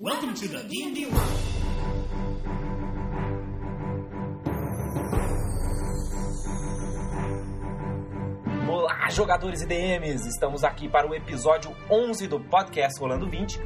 Welcome to the D&D world. Olá, jogadores e DMs! Estamos aqui para o episódio 11 do podcast Rolando 20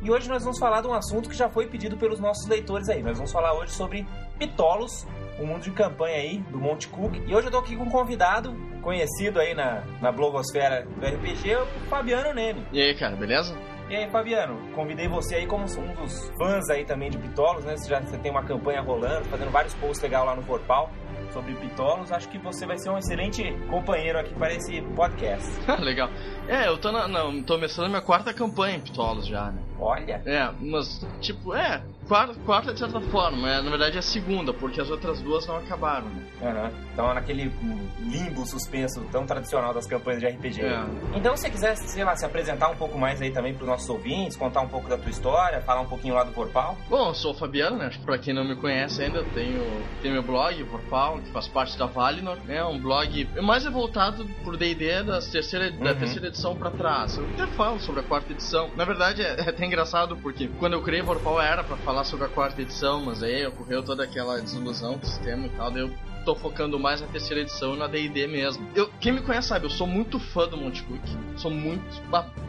e hoje nós vamos falar de um assunto que já foi pedido pelos nossos leitores aí. Nós vamos falar hoje sobre Pitolos, o mundo de campanha aí do Monte Cook. E hoje eu tô aqui com um convidado conhecido aí na, na blogosfera do RPG, o Fabiano Neme. E aí, cara, beleza? E aí, Fabiano, convidei você aí como um dos fãs aí também de Pitolos, né? Você já você tem uma campanha rolando, fazendo vários posts legais lá no Porpal sobre Pitolos. Acho que você vai ser um excelente companheiro aqui para esse podcast. Legal. É, eu tô, na, na, tô começando a minha quarta campanha em Pitolos já, né? Olha, É, mas, tipo, é, quarta, quarta de certa forma, é, na verdade é a segunda, porque as outras duas não acabaram, né? Aham. Então, naquele limbo suspenso tão tradicional das campanhas de RPG. É. Então, se você quiser, sei lá, se apresentar um pouco mais aí também para os nossos ouvintes, contar um pouco da tua história, falar um pouquinho lá do Porpal. Bom, eu sou o Fabiano, né? Pra quem não me conhece ainda, eu tenho, tenho meu blog, Porpal, que faz parte da Valinor, né? Um blog mais é voltado pro D&D da terceira, da Uhum. terceira edição pra trás. Eu até falo sobre a quarta edição. Na verdade, é, é até engraçado, porque quando eu criei Porpal era pra falar sobre a quarta edição, mas aí ocorreu toda aquela desilusão com o sistema e tal, daí eu tô focando mais na terceira edição e na D&D mesmo. Eu, quem me conhece sabe, eu sou muito fã do Monte Cook. Sou muito...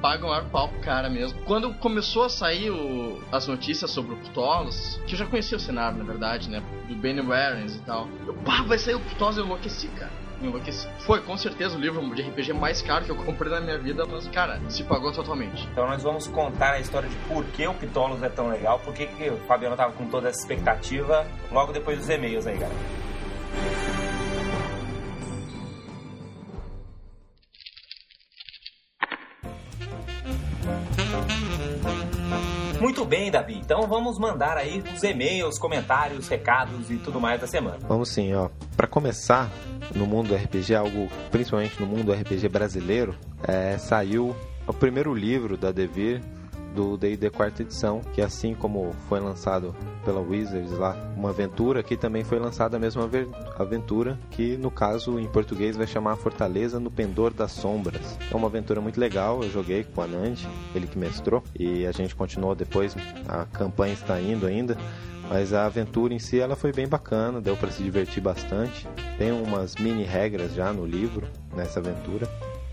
Pago o maior pau pro cara mesmo. Quando começou a sair o- as notícias sobre o Ptolos, que eu já conhecia o cenário, na verdade, né? Do Benny Warrens e tal. Eu, pá, vai sair o Ptolos, eu enlouqueci, cara. Enlouqueci. Foi, com certeza, o livro de RPG mais caro que eu comprei na minha vida, mas, cara, se pagou totalmente. Então, nós vamos contar a história de por que o Pitolos é tão legal, por que, que o Fabiano tava com toda essa expectativa logo depois dos e-mails aí, galera. Muito bem, Davi. Então vamos mandar aí os e-mails, comentários, recados e tudo mais da semana. Vamos sim, ó. Para começar, no mundo RPG, algo principalmente no mundo RPG brasileiro, é, saiu o primeiro livro da Devir do D&D quarta edição, que assim como foi lançado pela Wizards lá, uma aventura que também foi lançada a mesma aventura, que no caso em português vai chamar Fortaleza no Pendor das Sombras. É uma aventura muito legal, eu joguei com o Anand, ele que mestrou, e a gente continuou depois, a campanha está indo ainda, mas a aventura em si ela foi bem bacana, deu para se divertir bastante. Tem umas mini regras já no livro nessa aventura.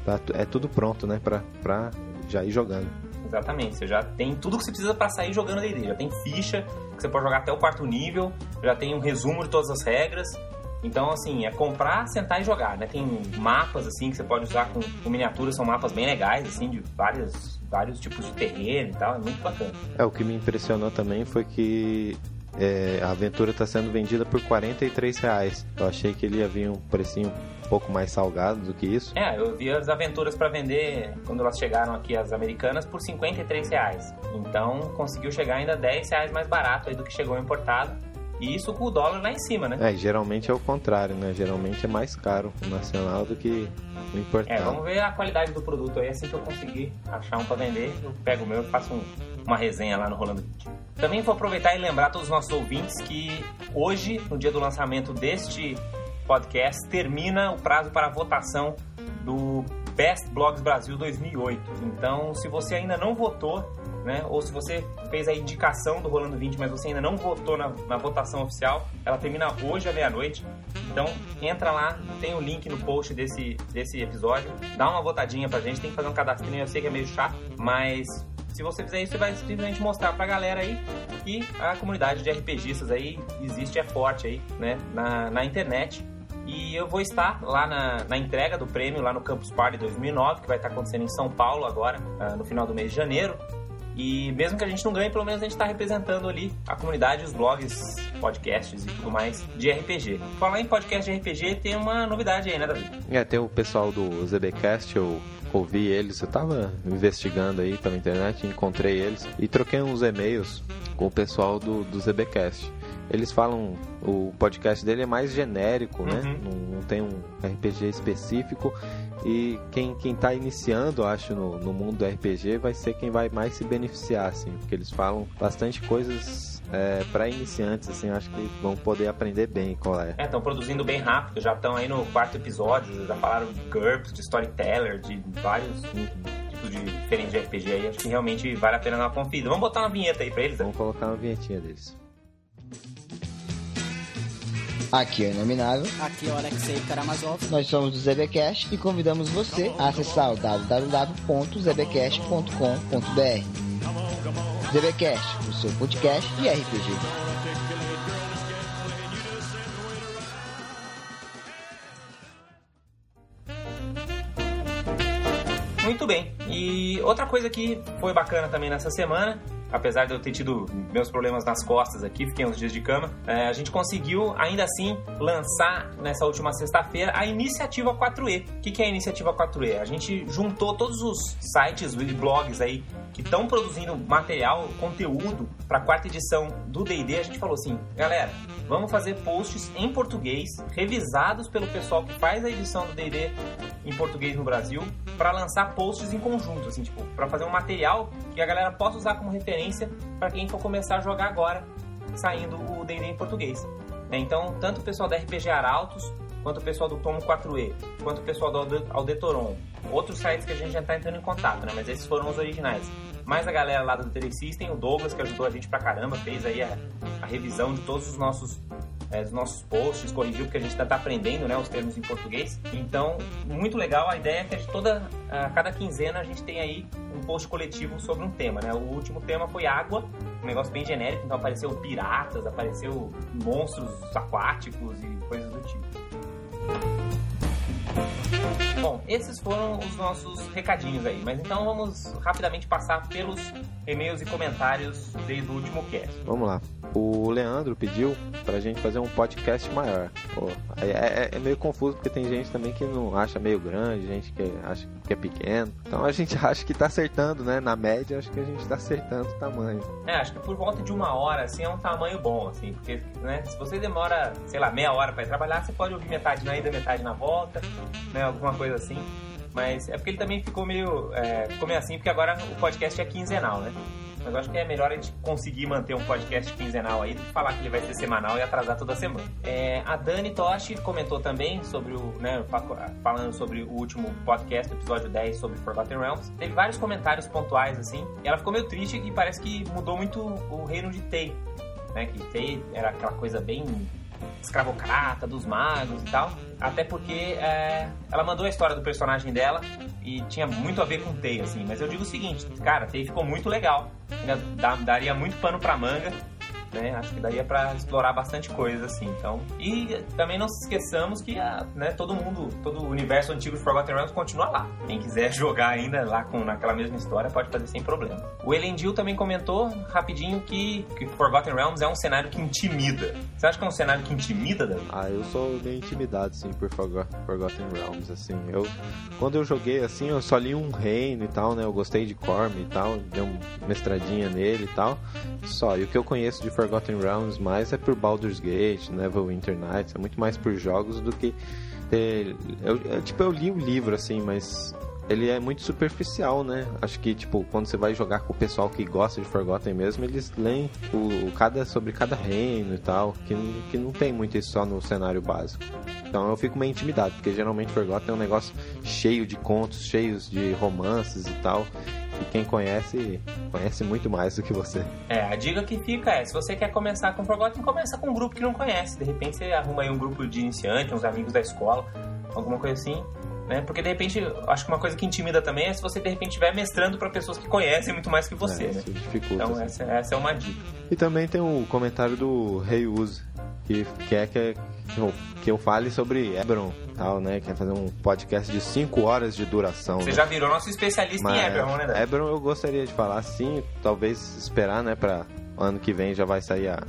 Tá é tudo pronto, né, pra, pra já ir jogando. Exatamente, você já tem tudo que você precisa para sair jogando D&D. Já tem ficha, que você pode jogar até o quarto nível, já tem um resumo de todas as regras. Então, assim, é comprar, sentar e jogar, né? Tem mapas, assim, que você pode usar com, com miniaturas, são mapas bem legais, assim, de vários, vários tipos de terreno e tal, é muito bacana. É, o que me impressionou também foi que é, a aventura está sendo vendida por 43 reais. Eu achei que ele ia vir um precinho um pouco mais salgado do que isso. É, eu vi as aventuras para vender, quando elas chegaram aqui, as americanas, por 53 reais. Então, conseguiu chegar ainda 10 reais mais barato aí do que chegou importado. E isso com o dólar lá em cima, né? É, geralmente é o contrário, né? Geralmente é mais caro o nacional do que o importado. É, vamos ver a qualidade do produto aí. Assim que eu conseguir achar um pra vender, eu pego o meu e faço um- uma resenha lá no Rolando 20. Também vou aproveitar e lembrar todos os nossos ouvintes que hoje, no dia do lançamento deste podcast, termina o prazo para a votação do Best Blogs Brasil 2008. Então, se você ainda não votou, né, ou se você fez a indicação do Rolando 20, mas você ainda não votou na, na votação oficial, ela termina hoje à meia-noite. Então, entra lá, tem o link no post desse, desse episódio, dá uma votadinha pra gente, tem que fazer um cadastrinho, eu sei que é meio chato, mas se você fizer isso, você vai simplesmente mostrar pra galera aí que a comunidade de RPGistas aí existe, é forte aí, né, na, na internet. E eu vou estar lá na, na entrega do prêmio, lá no Campus Party 2009, que vai estar acontecendo em São Paulo agora, ah, no final do mês de janeiro. E mesmo que a gente não ganhe, pelo menos a gente está representando ali a comunidade, os blogs, podcasts e tudo mais de RPG. Falar em podcast de RPG, tem uma novidade aí, né, Davi? É, tem o pessoal do ZBcast, eu ouvi eles, eu tava investigando aí pela internet, encontrei eles e troquei uns e-mails com o pessoal do, do ZBcast. Eles falam, o podcast dele é mais genérico, né? Uhum. Não, não tem um RPG específico. E quem, quem tá iniciando, acho, no, no mundo do RPG vai ser quem vai mais se beneficiar, assim, porque eles falam bastante coisas é, para iniciantes, assim, acho que vão poder aprender bem qual é. É, estão produzindo bem rápido, já estão aí no quarto episódio, já falaram de GURPS, de Storyteller, de vários. tipos de diferentes de RPG aí. Acho que realmente vale a pena dar uma conferida. Vamos botar uma vinheta aí pra eles? Né? Vamos colocar uma vinhetinha deles. Aqui é o Inominável, Aqui é o Alexei Karamazov. nós somos do ZBcast e convidamos você a acessar o www.zbcast.com.br. ZBcast, o seu podcast de RPG. Muito bem. E outra coisa que foi bacana também nessa semana, apesar de eu ter tido meus problemas nas costas aqui, fiquei uns dias de cama, é, a gente conseguiu ainda assim lançar nessa última sexta-feira a iniciativa 4E. O que, que é a iniciativa 4E? A gente juntou todos os sites e blogs aí que estão produzindo material, conteúdo para a quarta edição do D&D. A gente falou assim, galera, vamos fazer posts em português, revisados pelo pessoal que faz a edição do D&D em português no Brasil, para lançar posts em conjunto, assim, tipo, para fazer um material que a galera possa usar como referência para quem for começar a jogar agora, saindo o D&D em português. né? Então, tanto o pessoal da RPG Arautos, quanto o pessoal do Tomo 4E, quanto o pessoal do Alde- Aldetoron, outros sites que a gente já está entrando em contato, né? Mas esses foram os originais. Mais a galera lá do Terry System, o Douglas, que ajudou a gente pra caramba, fez aí a, a revisão de todos os nossos é, dos nossos posts, corrigiu porque a gente está aprendendo né, os termos em português. Então, muito legal. A ideia é que toda, a cada quinzena a gente tem aí um post coletivo sobre um tema. Né? O último tema foi água, um negócio bem genérico, então apareceu piratas, apareceu monstros aquáticos e coisas do tipo. Bom, esses foram os nossos recadinhos aí, mas então vamos rapidamente passar pelos e-mails e comentários desde o último cast. Vamos lá. O Leandro pediu pra gente fazer um podcast maior. Pô, é, é- é meio confuso porque tem gente também que não acha meio grande, gente que acha que é pequeno. Então a gente acha que tá acertando, né? Na média, acho que a gente tá acertando o tamanho. É, acho que por volta de uma hora, assim, é um tamanho bom, assim, porque, né, se você demora, sei lá, meia hora pra ir trabalhar, você pode ouvir metade na ida, metade na volta, né, alguma coisa assim. Mas é porque ele também ficou meio, é, ficou meio assim, porque agora o podcast é quinzenal, né? Mas eu acho que é melhor a gente conseguir manter um podcast quinzenal aí do que falar que ele vai ser semanal e atrasar toda semana. É, a Dani Toshi comentou também sobre o, né, fa- falando sobre o último podcast, episódio 10 sobre Forgotten Realms. Teve vários comentários pontuais assim, e ela ficou meio triste e parece que mudou muito o reino de Tei, né? Que Tei era aquela coisa bem escravocrata dos magos e tal. Até porque é, ela mandou a história do personagem dela e tinha muito a ver com Tei, assim. Mas eu digo o seguinte, cara, Tei ficou muito legal. Dá- daria muito pano pra manga. Né? Acho que daria pra explorar bastante coisa assim, então. E também não se esqueçamos que ah, né, todo mundo, todo o universo antigo de Forgotten Realms continua lá. Quem quiser jogar ainda lá com naquela mesma história pode fazer sem problema. O Elendil também comentou rapidinho que, que Forgotten Realms é um cenário que intimida. Você acha que é um cenário que intimida, Davi? Ah, eu sou meio intimidado, assim, por Forgo- Forgotten Realms, assim. Eu, quando eu joguei, assim, eu só li um reino e tal, né? Eu gostei de Corm e tal, dei uma mestradinha nele e tal. Só, e o que eu conheço de Forgotten Realms mais é por Baldur's Gate, Neverwinter Nights, é muito mais por jogos do que ter... Eu, eu- tipo, eu li o livro, assim, mas... Ele é muito superficial, né? Acho que, tipo, quando você vai jogar com o pessoal que gosta de Forgotten mesmo, eles leem o, o cada, sobre cada reino e tal, que, não- que não tem muito isso só no cenário básico. Então eu fico meio intimidado, porque geralmente Forgotten é um negócio cheio de contos, cheios de romances e tal. E quem conhece, conhece muito mais do que você. É, a dica que fica é, se você quer começar com Forgotten, começa com um grupo que não conhece. De repente você arruma aí um grupo de iniciante, uns amigos da escola, alguma coisa assim. Né? Porque de repente, eu acho que uma coisa que intimida também é se você de repente estiver mestrando para pessoas que conhecem muito mais que você, É, né? Isso dificulta. Então assim. essa, essa é uma dica. E também tem o comentário do Rei Uzi, que quer que, que, eu, que eu fale sobre Ebron e tal, né? Quer fazer um podcast de 5 horas de duração. Você né? já virou nosso especialista em Eberron, né? Ebron eu gostaria de falar sim, talvez esperar, né, pra ano que vem já vai sair a,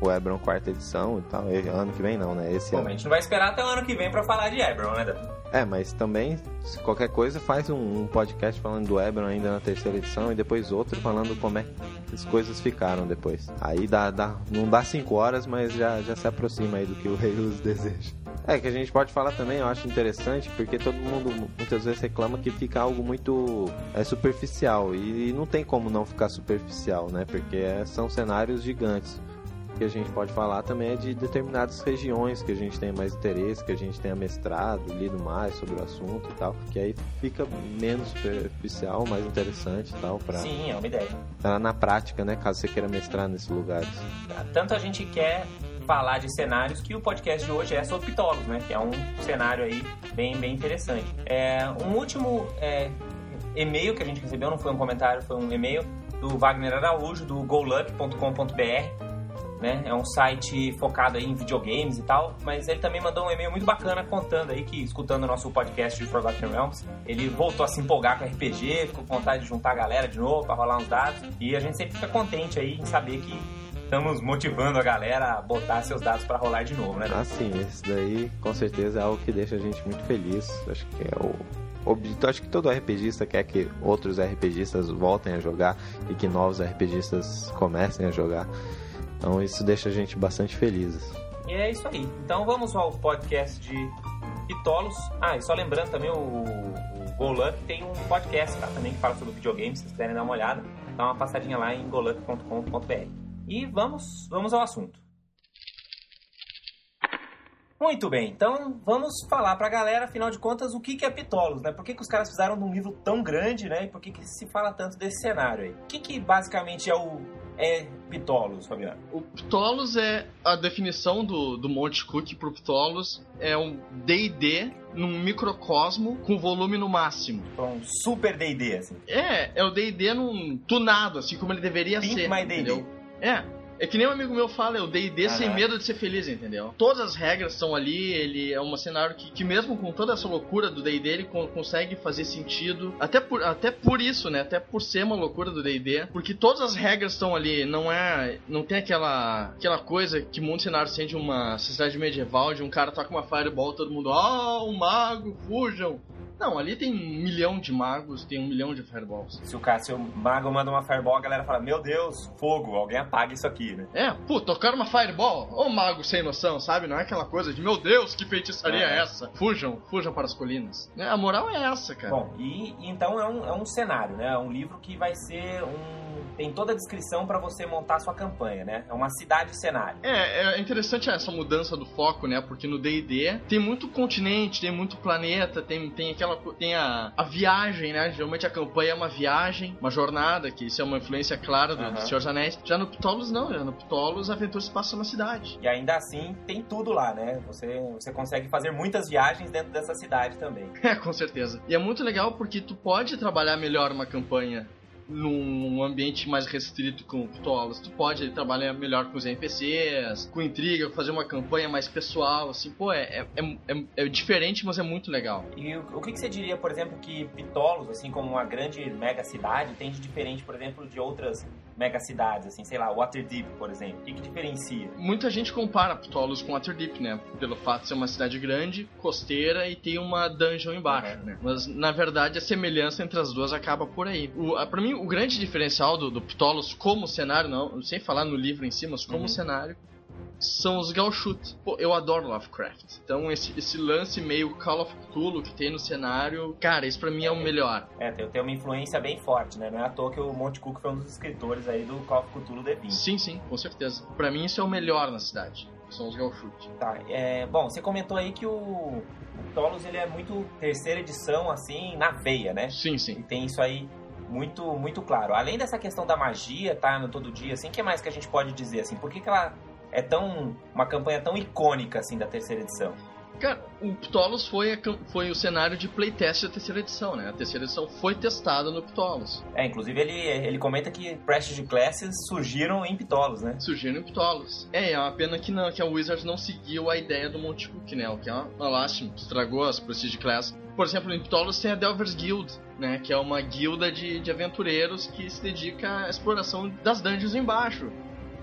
o Ebron quarta edição e tal. E ano que vem não, né? Esse Bom, ano. a gente não vai esperar até o ano que vem para falar de Eberron, né, Davi? É, mas também, se qualquer coisa, faz um, um podcast falando do Ebron ainda na terceira edição e depois outro falando como é que as coisas ficaram depois. Aí dá, dá, não dá cinco horas, mas já, já se aproxima aí do que o Rei Luz deseja. É, que a gente pode falar também, eu acho interessante, porque todo mundo muitas vezes reclama que fica algo muito é, superficial. E, não tem como não ficar superficial, né? Porque é- são cenários gigantes. Que a gente pode falar também é de determinadas regiões que a gente tem mais interesse, que a gente tenha mestrado, lido mais sobre o assunto e tal, que aí fica menos superficial, mais interessante e tal, pra, Sim, é uma ideia. pra na prática, né, caso você queira mestrar nesses lugares. Tanto a gente quer falar de cenários que o podcast de hoje é sobre Pitolos, né? Que é um cenário aí bem, bem interessante. É, um último é, e-mail que a gente recebeu, não foi um comentário, foi um e-mail do Wagner Araújo, do goluck.com.br. Né? É um site focado em videogames e tal, mas ele também mandou um e-mail muito bacana contando aí que, escutando o nosso podcast de Forgotten Realms, ele voltou a se empolgar com RPG, ficou com vontade de juntar a galera de novo para rolar uns dados, e a gente sempre fica contente aí em saber que estamos motivando a galera a botar seus dados para rolar de novo, né? Ah, sim, esse daí com certeza é algo que deixa a gente muito feliz. Acho que é o objetivo. Acho que todo RPGista quer que outros RPGistas voltem a jogar e que novos RPGistas comecem a jogar. Então isso deixa a gente bastante felizes. E é isso aí. Então vamos ao podcast de Pitolos. Ah, e só lembrando também, o, o Golunk tem um podcast tá, também que fala sobre videogames, se vocês quiserem dar uma olhada, dá uma passadinha lá em golunk.com.br. E vamos, vamos ao assunto. Muito bem, então vamos falar pra galera, afinal de contas, o que que é Pitolos, né? Por que, que os caras fizeram um livro tão grande, né? E por que, que se fala tanto desse cenário aí? O que, que basicamente é o é Pitolos, Fabiano? O Ptolos é a definição do, do Monte Cook pro Ptolos. É um D&D num microcosmo com volume no máximo. Então, um super D&D, assim. É, é o D&D num tunado, assim como ele deveria Pimp ser. my entendeu? É. É que nem um amigo meu fala, é o D&D sem medo de ser feliz, entendeu? Todas as regras estão ali, ele é um cenário que, que mesmo com toda essa loucura do D&D, ele con- consegue fazer sentido. Até por, até por isso, né? Até por ser uma loucura do D&D. Porque todas as regras estão ali, não é... Não tem aquela, aquela coisa que muitos cenários têm de uma sociedade medieval, de um cara toca uma fireball todo mundo, ah, um mago, fujam. Não, ali tem um milhão de magos, tem um milhão de fireballs. Se o cara, se o mago manda uma fireball, a galera fala, meu Deus, fogo, alguém apaga isso aqui, né? É, pô, tocaram uma fireball? Ô mago sem noção, sabe? Não é aquela coisa de, meu Deus, que feitiçaria é É. essa? Fujam, fujam para as colinas. Né, A moral é essa, cara. Bom, e, então é um, é um cenário, né? É um livro que vai ser um... Tem toda a descrição pra você montar a sua campanha, né? É uma cidade-cenário. É, é interessante essa mudança do foco, né? Porque no D&D tem muito continente, tem muito planeta, tem, tem aquela co- tem a, a viagem, né? Geralmente a campanha é uma viagem, uma jornada, que isso é uma influência clara do, do Aham. Senhor dos Anéis. Já no Ptolos não, já no Ptolos a aventura se passa na cidade. E ainda assim, tem tudo lá, né? Você, você consegue fazer muitas viagens dentro dessa cidade também. É, com certeza. E é muito legal porque tu pode trabalhar melhor uma campanha num ambiente mais restrito com o Ptolos. Tu pode trabalhar melhor com os NPCs, com intriga, fazer uma campanha mais pessoal, assim, pô, é, é, é, é diferente, mas é muito legal. E o, o que, que você diria, por exemplo, que Pitolos, assim como uma grande mega cidade, tem de diferente, por exemplo, de outras mega cidades, assim, sei lá, Waterdeep, por exemplo? O que, que diferencia? Muita gente compara Ptolos com Waterdeep, né? Pelo fato de ser uma cidade grande, costeira e ter uma dungeon embaixo, Uhum. né? Mas, na verdade, a semelhança entre as duas acaba por aí. O, a, pra mim, o grande diferencial do, do Ptolos como cenário, não, sem falar no livro em si, mas como Uhum. cenário, são os Gauchut. Pô, eu adoro Lovecraft. Então, esse, esse lance meio Call of Cthulhu que tem no cenário, cara, isso pra mim é o melhor. É, tem, tem uma influência bem forte, né? Não é à toa que o Monte Cook foi um dos escritores aí do Call of Cthulhu D20. Sim, sim, com certeza. Pra mim, isso é o melhor na cidade. São os Gauchut. Tá, é, bom, você comentou aí que o, o Tolos, ele é muito terceira edição, assim, na veia, né? Sim, E sim. tem isso aí muito muito claro. Além dessa questão da magia, tá, no todo dia, assim, o que mais que a gente pode dizer, assim? Por que, que ela é tão... uma campanha tão icônica, assim, da terceira edição? Cara, o Ptolos foi, a foi o cenário de playtest da terceira edição, né? A terceira edição foi testada no Ptolos. É, inclusive ele, ele comenta que Prestige Classes surgiram em Pitolos, né? Surgiram em Ptolos. É, é uma pena que, não, que a Wizards não seguiu a ideia do Monte Cook, né? O que é uma, uma lástima. Estragou as Prestige Class. Por exemplo, em Ptolos tem a Delvers Guild, né? Que é uma guilda de, de aventureiros que se dedica à exploração das dungeons embaixo.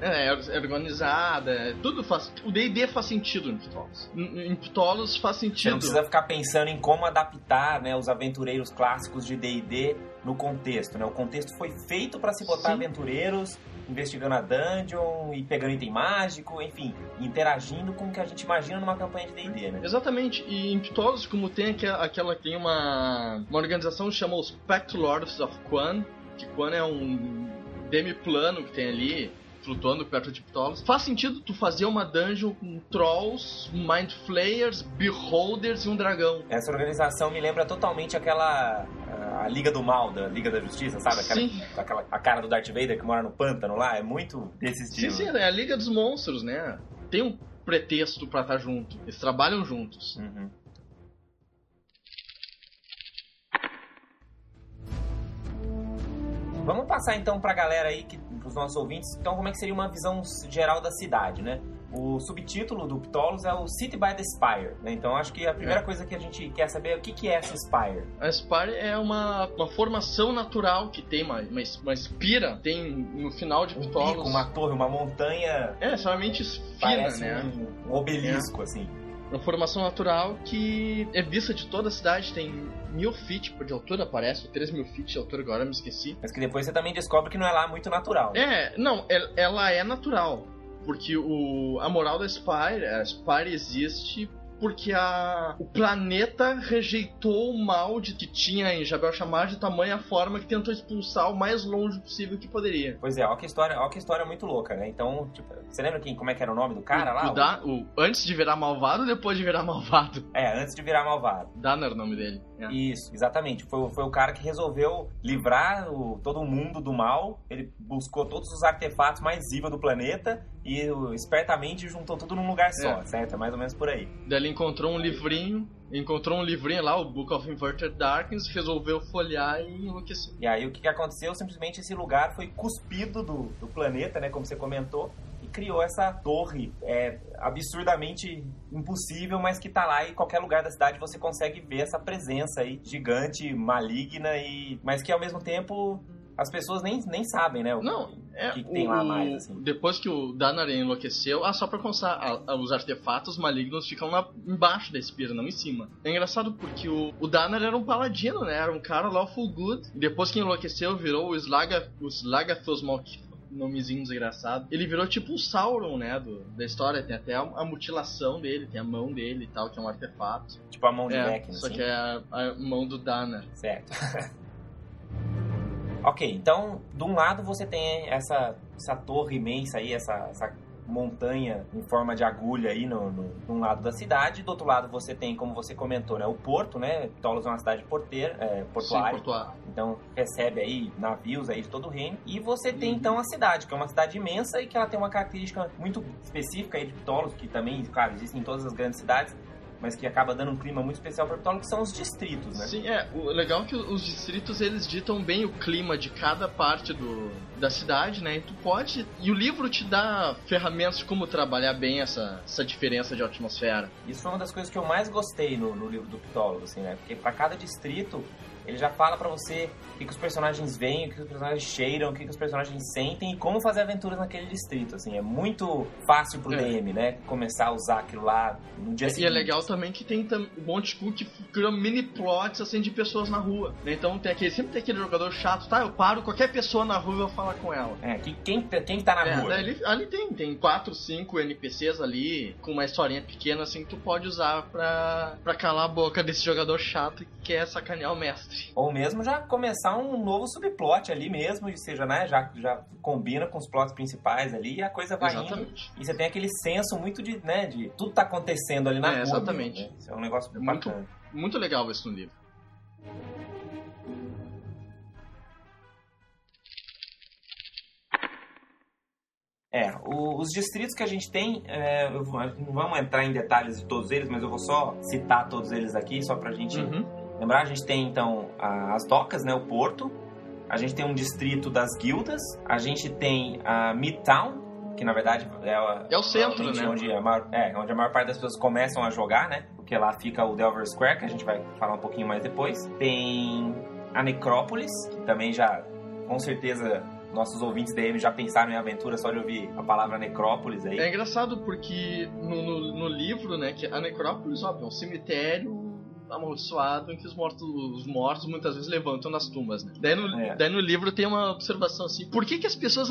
É, é organizada, é- tudo faz. O DD faz sentido em Ptolos. Em, Ptolos faz Você sentido. não precisa ficar pensando em como adaptar né, os aventureiros clássicos de D&D no contexto, né? O contexto foi feito para se botar Sim. aventureiros investigando a dungeon e pegando item mágico, enfim, interagindo com o que a gente imagina numa campanha de D&D, né? Exatamente, e em Ptolos, como tem aquela, aquela tem uma, uma organização que chama os Pact Lords of Quan, que Quan é um demiplano que tem ali, flutuando perto de Ptolos. Faz sentido tu fazer uma dungeon com trolls, mind flayers, beholders e um dragão. Essa organização me lembra totalmente aquela. A Liga do Mal, da Liga da Justiça, sabe? Aquela, Sim. aquela a cara do Darth Vader que mora no pântano lá. É muito desse Sim, estilo. sim, é a Liga dos Monstros, né? Tem um pretexto pra estar junto. Eles trabalham juntos. Uhum. Vamos passar então pra galera aí, que, pros nossos ouvintes, então como é que seria uma visão geral da cidade, né? O subtítulo do Ptolos é o City by the Spire, né? Então acho que a primeira É. coisa que a gente quer saber é o que, que é essa Spire. A Spire é uma, uma formação natural que tem uma, uma, uma espira, tem no final de Um Ptolos. pico, uma torre, uma montanha, É, fina, parece né? um, um obelisco, assim. Uma formação natural que é vista de toda a cidade, tem mil feet de altura, parece, ou 3 mil feet de altura, agora me esqueci. Mas que depois você também descobre que não é lá muito natural. É, não, el- ela é natural. Porque o, a moral da Spire, a Spire existe porque a, o planeta rejeitou o mal de que tinha em Jabel Chamar de tamanha forma que tentou expulsar o mais longe possível que poderia. Pois é, ó que história, ó que história muito louca, né? Então, tipo, você lembra quem, como é que era o nome do cara lá? o, Da- o- antes de virar malvado ou depois de virar malvado? É, antes de virar malvado. Danner é o nome dele. É. Isso, exatamente. Foi, o- foi o cara que resolveu livrar o- todo o mundo do mal. Ele buscou todos os artefatos mais vivos do planeta e o- espertamente juntou tudo num lugar só, É. certo? É mais ou menos por aí. Daí ele encontrou um livrinho, encontrou um livrinho lá, o Book of Inverted Darkness, resolveu folhear e enlouqueceu. E aí o que que aconteceu? Simplesmente esse lugar foi cuspido do, do planeta, né? Como você comentou. Criou essa torre é, absurdamente impossível, mas que tá lá e em qualquer lugar da cidade você consegue ver essa presença aí gigante, maligna e mas que ao mesmo tempo as pessoas nem, nem sabem, né? O, Não, é que que tem lá o- mais, assim? Depois que o Danaren enlouqueceu, ah, só pra constar, a- a- os artefatos malignos ficam lá embaixo da Espira, não em cima. É engraçado porque o, o Danar era um paladino, né? Era um cara lawful good. Depois que enlouqueceu, virou o Slaga, o Slagathos nomezinho desgraçado. Ele virou tipo o Sauron, né, do, da história. Tem até a, a mutilação dele, tem a mão dele e tal, que é um artefato. Tipo a mão de É, Vecna, só assim. que é a, a mão do Danar. Certo. ok, então, de um lado você tem essa, essa torre imensa aí, essa, essa montanha em forma de agulha aí no, no, num lado da cidade. Do outro lado você tem, como você comentou, né, o porto, né? Tolos é uma cidade porteira, é, Sim, portuária. Então recebe aí navios aí de todo o reino. E você tem Uhum. então a cidade, que é uma cidade imensa e que ela tem uma característica muito específica aí de Ptolos, que também, claro, existem em todas as grandes cidades, mas que acaba dando um clima muito especial para Ptolos, que são os distritos, né? Sim, é. O legal é que os distritos eles ditam bem o clima de cada parte do, da cidade, né? E tu pode. E o livro te dá ferramentas de como trabalhar bem essa, essa diferença de atmosfera. Isso foi uma das coisas que eu mais gostei no, no livro do Ptólogo, assim, né? Porque para cada distrito ele já fala para você o que, que os personagens veem, o que, que os personagens cheiram, o que, que os personagens sentem e como fazer aventuras naquele distrito, assim. É muito fácil pro É. DM, né? Começar a usar aquilo lá no dia E seguinte. é legal também que tem um monte de cool que cria mini plots assim de pessoas na rua. né? Então tem aquele, sempre tem aquele jogador chato, tá? Eu paro qualquer pessoa na rua e vou falar com ela. É, que, quem, quem tá na É, rua? ali, ali tem, tem quatro, cinco NPCs ali, com uma historinha pequena assim que tu pode usar pra, pra calar a boca desse jogador chato que quer sacanear o mestre. Ou mesmo já começar um novo subplot ali mesmo, ou seja, né? Já, já combina com os plots principais ali e a coisa vai indo. Exatamente. E você tem aquele senso muito de, né, de tudo tá acontecendo ali na É, rua. exatamente. né? Isso é um negócio muito- bacana. Muito legal isso no livro. É, o- os distritos que a gente tem, é, não vamos entrar em detalhes de todos eles, mas eu vou só citar todos eles aqui, só pra gente Uhum. Lembrar. A gente tem, então, as docas, né, o porto. A gente tem um distrito das guildas. A gente tem a Midtown, que na verdade é, a- É o centro, né? Onde a, maior, é, onde a maior parte das pessoas começam a jogar, né? Porque lá fica o Delver Square, que a gente vai falar um pouquinho mais depois. Tem a Necrópolis, que também já, com certeza, nossos ouvintes DM já pensaram em aventura só de ouvir a palavra Necrópolis aí. É engraçado porque no, no, no livro, né, que a necrópolis, óbvio, é um cemitério amaldiçoado em que os mortos, os mortos muitas vezes levantam nas tumbas, né? Daí no, É. daí no livro tem uma observação assim, por que, que as pessoas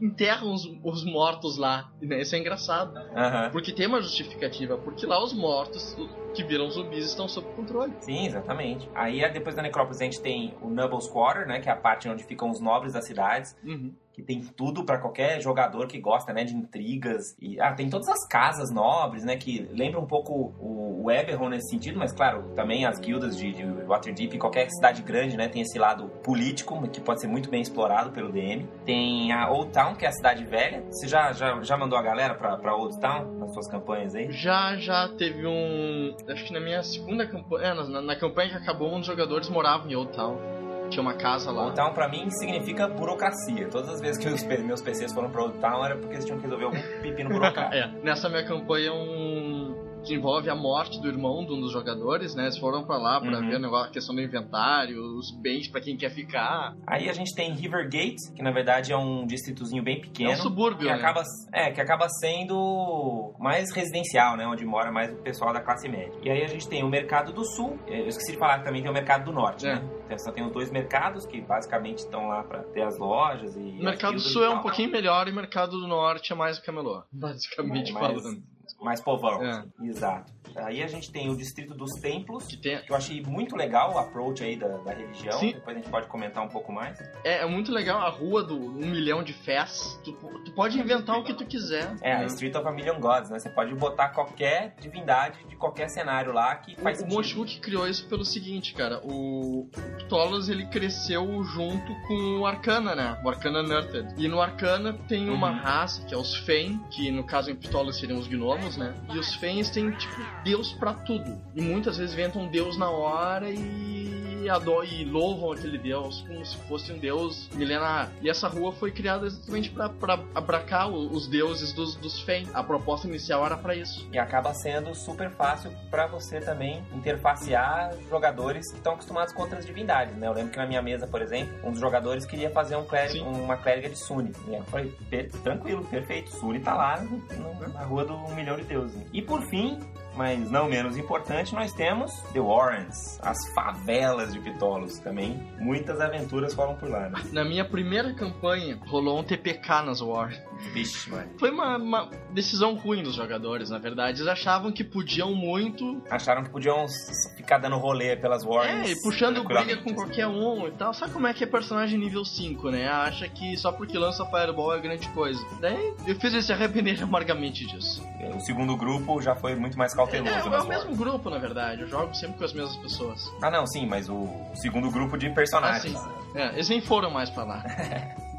enterram os, os mortos lá? Né, Isso é engraçado. Porque tem uma justificativa, porque lá os mortos que viram zumbis estão sob controle. Sim, exatamente. Aí depois da Necrópolis a gente tem o Nobles Quarter, né? Que é a parte onde ficam os nobres das cidades. Uhum. Que tem tudo pra qualquer jogador que gosta, né, de intrigas. E ah, tem todas as casas nobres, né, que lembra um pouco o, o Eberron nesse sentido, mas claro, também as guildas de, de Waterdeep, qualquer cidade grande, né, tem esse lado político que pode ser muito bem explorado pelo DM. Tem a Old Town, que é a cidade velha. Você já, já, já mandou a galera pra, pra Old Town nas suas campanhas aí? Já, já teve um. Acho que na minha segunda campanha. É, na, na campanha que acabou, um dos jogadores morava em Old Town. Tinha uma casa lá. Old Town pra mim significa burocracia. Todas as vezes que os meus PCs foram pra Old Town era porque eles tinham que resolver algum pepino burocrático. É, nessa minha campanha um que envolve a morte do irmão de um dos jogadores, né? Eles foram pra lá pra Uhum. ver o negócio, a questão do inventário, os bens pra quem quer ficar. Aí a gente tem Rivergate, que na verdade é um distritozinho bem É pequeno. um subúrbio, que né? acaba, é, que acaba sendo mais residencial, né? Onde mora mais o pessoal da classe média. E aí a gente tem o Mercado do Sul. é, Eu esqueci de falar que também tem o Mercado do Norte, É. né? Então só tem os dois mercados que basicamente estão lá pra ter as lojas e. O Mercado do Sul é um pouquinho melhor e o Mercado do Norte é mais o camelô. Basicamente É, mais, falando. Mais povão. É. Exato. Aí a gente tem o Distrito dos Templos. Que tem, Que eu achei muito legal o approach aí da, da religião. Sim. Depois a gente pode comentar um pouco mais. é, é muito legal a rua do um milhão de fés. Tu, tu pode inventar o que tu quiser. É, a né? Street of a Million Gods, né? Você pode botar qualquer divindade de qualquer cenário lá que faz O sentido. Moshuk criou isso pelo seguinte, cara. O Ptolos ele cresceu junto com o Arcana, né? O Arcana Nurted. E no Arcana tem uma Uhum. raça que é os Fen, que no caso em Ptolos seriam os gnomos, né? E os Fens têm, tipo, Deus pra tudo. E muitas vezes inventam Deus na hora e adoram e louvam aquele Deus como se fosse um Deus milenar. E essa rua foi criada exatamente pra abracar os deuses dos, dos Fen. A proposta inicial era pra isso. E acaba sendo super fácil pra você também interfacear jogadores que estão acostumados com outras divindades, né? Eu lembro que na minha mesa, por exemplo, um dos jogadores queria fazer um clérigo, uma clériga de Suni. E eu falei, "Per- tranquilo, perfeito. Suni tá lá no- no- na rua do um milhão de deuses. E por fim, mas não menos importante, nós temos The Warrens, as favelas de Pitolos também. Muitas aventuras rolam por lá, né? Na minha primeira campanha, rolou um TPK nas War. Vixe, mano. Foi uma, uma decisão ruim dos jogadores, na verdade. Eles achavam que podiam muito. Acharam que podiam ficar dando rolê pelas Warrens. É, e puxando briga com qualquer um e tal. Sabe como é que é personagem nível 5, né? Acha que só porque lança Fireball é grande coisa. Daí eu fiz eles se arrependerem amargamente disso. O segundo grupo já foi muito mais cauteloso. É, é nas o mesmo grupo, na verdade. Eu jogo sempre com as mesmas pessoas. Ah, não, sim, mas o segundo grupo de Ah, personagens. sim. É, eles nem foram mais pra lá.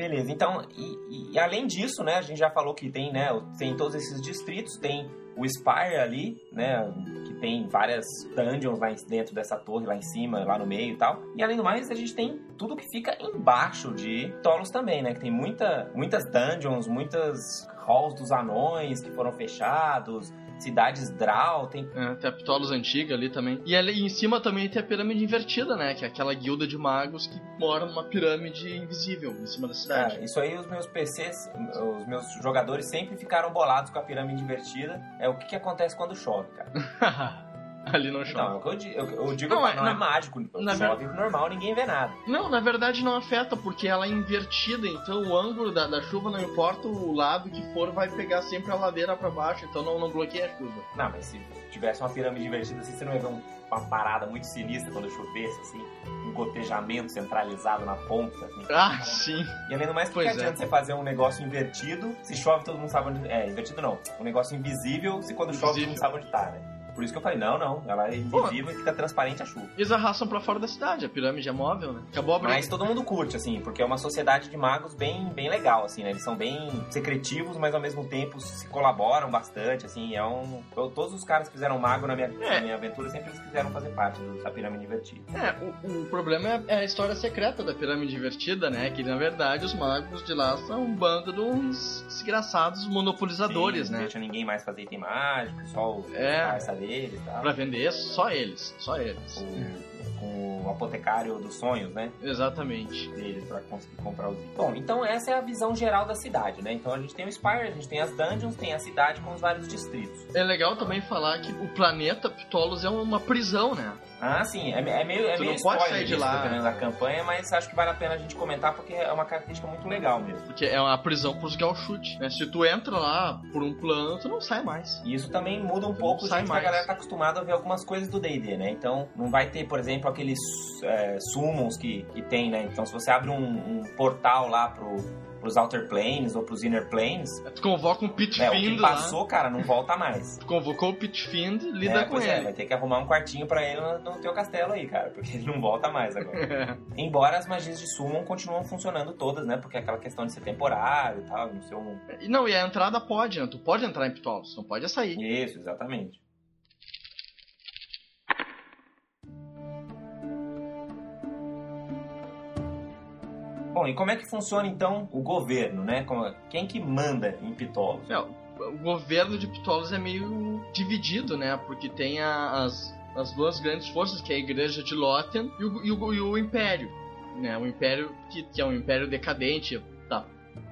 Beleza, então, e, e- além disso, né, a gente já falou que tem, né, tem todos esses distritos, tem o Spire ali, né, que tem várias dungeons lá dentro dessa torre, lá em cima, lá no meio e tal. E além do mais, a gente tem tudo que fica embaixo de Tolos também, né, que tem muita, muitas dungeons, muitas halls dos anões que foram fechados, cidades Drow, tem É, tem a Ptolos antiga ali também. E ali em cima também tem a pirâmide invertida, né? Que é aquela guilda de magos que mora numa pirâmide invisível em cima da cidade. Cara, isso aí os meus PCs, os meus jogadores sempre ficaram bolados com a pirâmide invertida. É o que, que acontece quando chove, cara. ali não Então, chove. é eu, eu, eu digo, Não, não, é- não é na- mágico. na chove normal, ninguém vê nada. Não, na verdade não afeta, porque ela é invertida, então o ângulo da, da chuva, não importa o lado que for, vai pegar sempre a ladeira pra baixo, então não, não bloqueia a chuva. Não, mas se tivesse uma pirâmide invertida assim, você não ia ver um- uma parada muito sinistra quando chovesse, assim. Um gotejamento centralizado na ponta. assim. Ah, sim. E além do mais, por Pois que é. adianta você fazer um negócio invertido se chove todo mundo sabe onde... É, invertido não. Um negócio invisível se quando chove todo Invisível. mundo sabe onde tá, né? Por isso que eu falei, não, não. Ela é invisível e fica transparente a chuva. Eles arrastam pra fora da cidade, a pirâmide é móvel, né? Acabou a briga. Mas todo mundo curte, assim, porque é uma sociedade de magos bem, bem legal, assim, né? Eles são bem secretivos, mas ao mesmo tempo se colaboram bastante, assim, é um... to- Todos os caras que fizeram mago na minha, É. na minha aventura sempre eles quiseram fazer parte da pirâmide invertida. É, o, o problema é, é a história secreta da pirâmide invertida, né? Que na verdade os magos de lá são um bando de uns desgraçados monopolizadores, Sim, Não né? deixa ninguém mais fazer item mágico, só o É. deles tal. Pra vender só eles, só eles. Com o apotecário dos sonhos, né? Exatamente. deles pra conseguir comprar os itens. Bom, então essa é a visão geral da cidade, né? Então a gente tem o Spire, a gente tem as dungeons, tem a cidade com os vários distritos. É legal também falar que o planeta Ptolos é uma prisão, né? Ah, sim, é, é meio, é Tu meio não pode spoiler sair de lá. dependendo da campanha, mas acho que vale a pena a gente comentar porque é uma característica muito legal mesmo. Porque é uma prisão pros gauchutes, né? Se tu entra lá por um plano, tu não sai mais. E isso também muda um pouco Sai mais. galera tá acostumada a ver algumas coisas do D&D, né? Então, não vai ter, por exemplo, aqueles é, summons que, que tem, né? Então, se você abre um, um portal lá pro, pros Outer Planes ou pros Inner Planes, Tu convoca um Pit é, o que Fiend lá. passou, cara, não volta mais. Tu convocou o Pit Fiend, lida é, com pois é, ele. vai ter que arrumar um quartinho pra ele no, teu castelo aí, cara, porque ele não volta mais agora. Embora as magias de Summon continuam funcionando todas, né? Porque é aquela questão de ser temporário e tal, no seu... E Não, e a entrada pode, né? Tu pode entrar em Ptolos, não pode sair. Isso, exatamente. Bom, e como é que funciona então o governo, né? Quem que manda em Pitolos? É, o governo de Ptolos é meio dividido, né? Porque tem as, as duas grandes forças, que é a Igreja de Lothian e o, e o, e o Império. Né? O Império, que, que é um império decadente?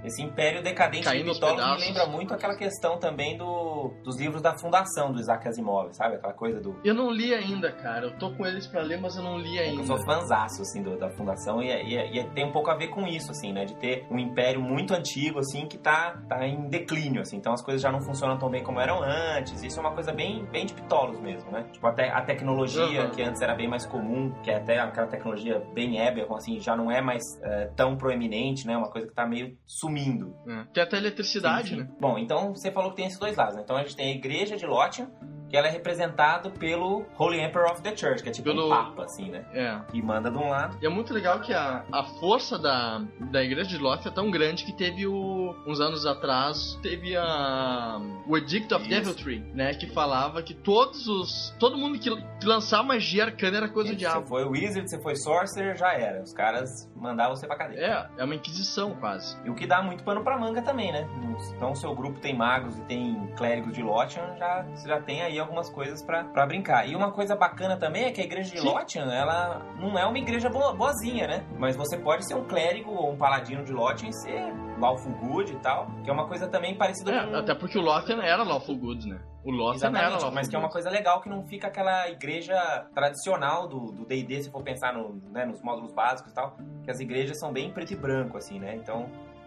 Esse império decadente Caindo de Pitolos me lembra muito aquela questão também do, dos livros da fundação do Isaac Asimov, sabe? Aquela coisa do... Eu não li ainda, cara. Eu tô com eles pra ler, mas eu não li ainda. Eu sou fãzaço, assim, do- da fundação e, e- e tem um pouco a ver com isso, assim, né? De ter um império muito antigo, assim, que tá, tá em declínio, assim. Então as coisas já não funcionam tão bem como eram antes. Isso é uma coisa bem, bem de pitolos mesmo, né? Tipo, até a tecnologia, Uhum. que antes era bem mais comum, que é até aquela tecnologia bem Eberron, assim, já não é mais é, tão proeminente, né? Uma coisa que tá meio sumindo. É. Tem até eletricidade, Sim, sim. né? Bom, então você falou que tem esses dois lados, né? Então a gente tem a igreja de Lothian, que ela é representada pelo Holy Emperor of the Church, que é tipo Pelo- um papa, assim, né? É. Que manda de um lado E é muito legal que a, a força da, da igreja de Lothian é tão grande que teve o, uns anos atrás, teve a o Edict of Isso. Deviltry, né, que falava que todos os todo mundo que, que lançar magia arcana era coisa do Você diabo. foi Wizard, você foi Sorcerer, já era. Os caras mandavam você pra cadeia. É, é uma inquisição quase. E o que dá muito pano pra manga também, né? Então, seu grupo tem magos e tem clérigos de Lothian, já, você já tem aí algumas coisas pra, pra brincar. E uma coisa bacana também é que a igreja de Sim. Lothian, ela não é uma igreja boa, boazinha, né? Mas você pode ser um clérigo ou um paladino de Lothian e ser lawful good e tal, que é uma coisa também parecida É, com... até porque o Lothian era Lawful Good, né? O Lothian era Lawful mas que é uma coisa legal que não fica aquela igreja tradicional do do D&D, se for pensar no, né, nos módulos básicos e tal, que as igrejas são bem preto e branco, assim, né? Então,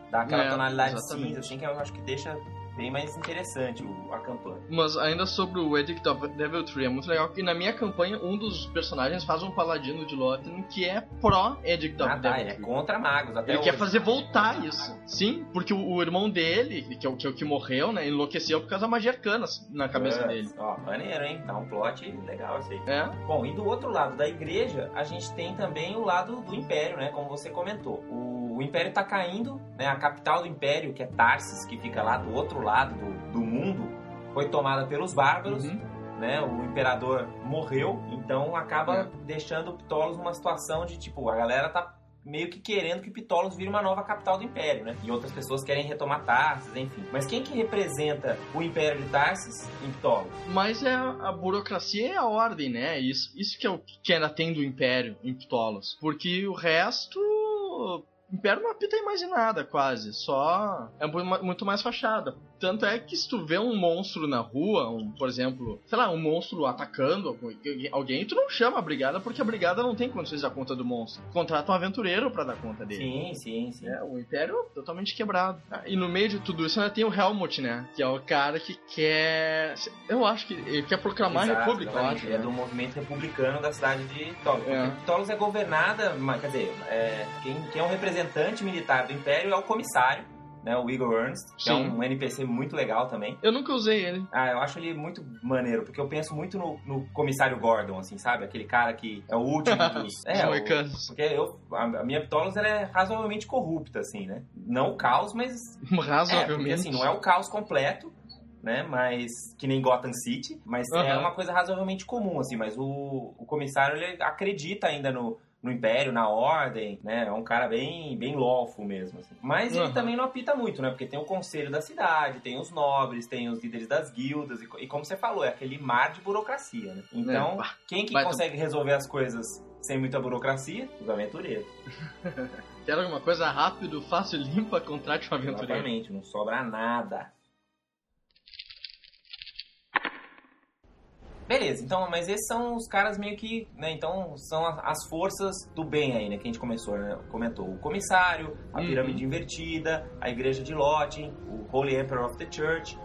dá aquela É, tonalidade exatamente. cinza, assim, que eu acho que deixa bem mais interessante a campanha. Mas ainda sobre o Edict of Deviltry, é muito legal que na minha campanha um dos personagens faz um paladino de Lothian que é pró Edict of Ah, tá, ele é Deviltry. contra magos, até Ele hoje. quer fazer voltar isso. Sim, porque o, o irmão dele, que é o que, é o que morreu, né, enlouqueceu por causa da magia arcana na cabeça É, dele. Ó, maneiro, hein? Tá um plot legal esse aí. É, Bom, e do outro lado da igreja, a gente tem também o lado do império, né? Como você comentou. O, o império tá caindo, né? A capital do império, que é Tarsis, que fica lá do outro lado do, do mundo, foi tomada pelos bárbaros, Uhum. né? O imperador morreu, então acaba É. deixando Ptolos numa situação de tipo, a galera tá meio que querendo que Ptolos vire uma nova capital do império, né? E outras pessoas querem retomar Tarsis, enfim. Mas quem que representa o império de Tarsis em Ptolos? mas é a, a burocracia e a ordem, né? Isso, isso que é o que ainda tem do Império em Ptolos. Porque o resto. Império não apita em mais nada, quase. Só é mu- muito mais fachada. Tanto é que se tu vê um monstro na rua, um, por exemplo, sei lá, um monstro atacando alguém- tu não chama a brigada porque a brigada não tem condições de dar conta do monstro. Contrata um aventureiro pra dar conta dele. Sim, sim, sim. É, o Império totalmente quebrado. Ah, E no meio de tudo isso ainda tem o Helmut, né? Que é o cara que quer. Eu acho que ele quer proclamar a Exato, República, eu acho. É né? do movimento republicano da cidade de Tolos. É. Tolos é governada, mas, quer dizer, é, quem, quem é um representante militar do Império é o comissário, né, o Igor Ernst, que é Sim. um NPC muito legal também. Eu nunca usei ele. Ah, eu acho ele muito maneiro, porque eu penso muito no, no comissário Gordon, assim, sabe? Aquele cara que é o último dos... é, o- porque eu, a, a minha Ptolos ela é razoavelmente corrupta, assim, né? Não o caos, mas é, porque Razoavelmente. assim, não é o caos completo, né? Mas que nem Gotham City, mas é Aham. uma coisa razoavelmente comum, assim. Mas o, o comissário ele acredita ainda no, no Império, na Ordem, né? É um cara bem, bem lawful mesmo, assim. Mas ele Aham. também não apita muito, né? Porque tem o conselho da cidade, tem os nobres, tem os líderes das guildas, e, e como você falou, é aquele mar de burocracia, né? Então, É, quem que vai consegue resolver as coisas sem muita burocracia? Os aventureiros. Quer alguma coisa rápido, fácil, limpa, contrate um aventureiro. Exatamente, não sobra nada. Beleza, então, mas esses são os caras meio que, né, então são as forças do bem aí, né, que a gente começou, né, comentou. O comissário, a Uhum. pirâmide invertida, a igreja de Lottin, o Holy Emperor of the Church.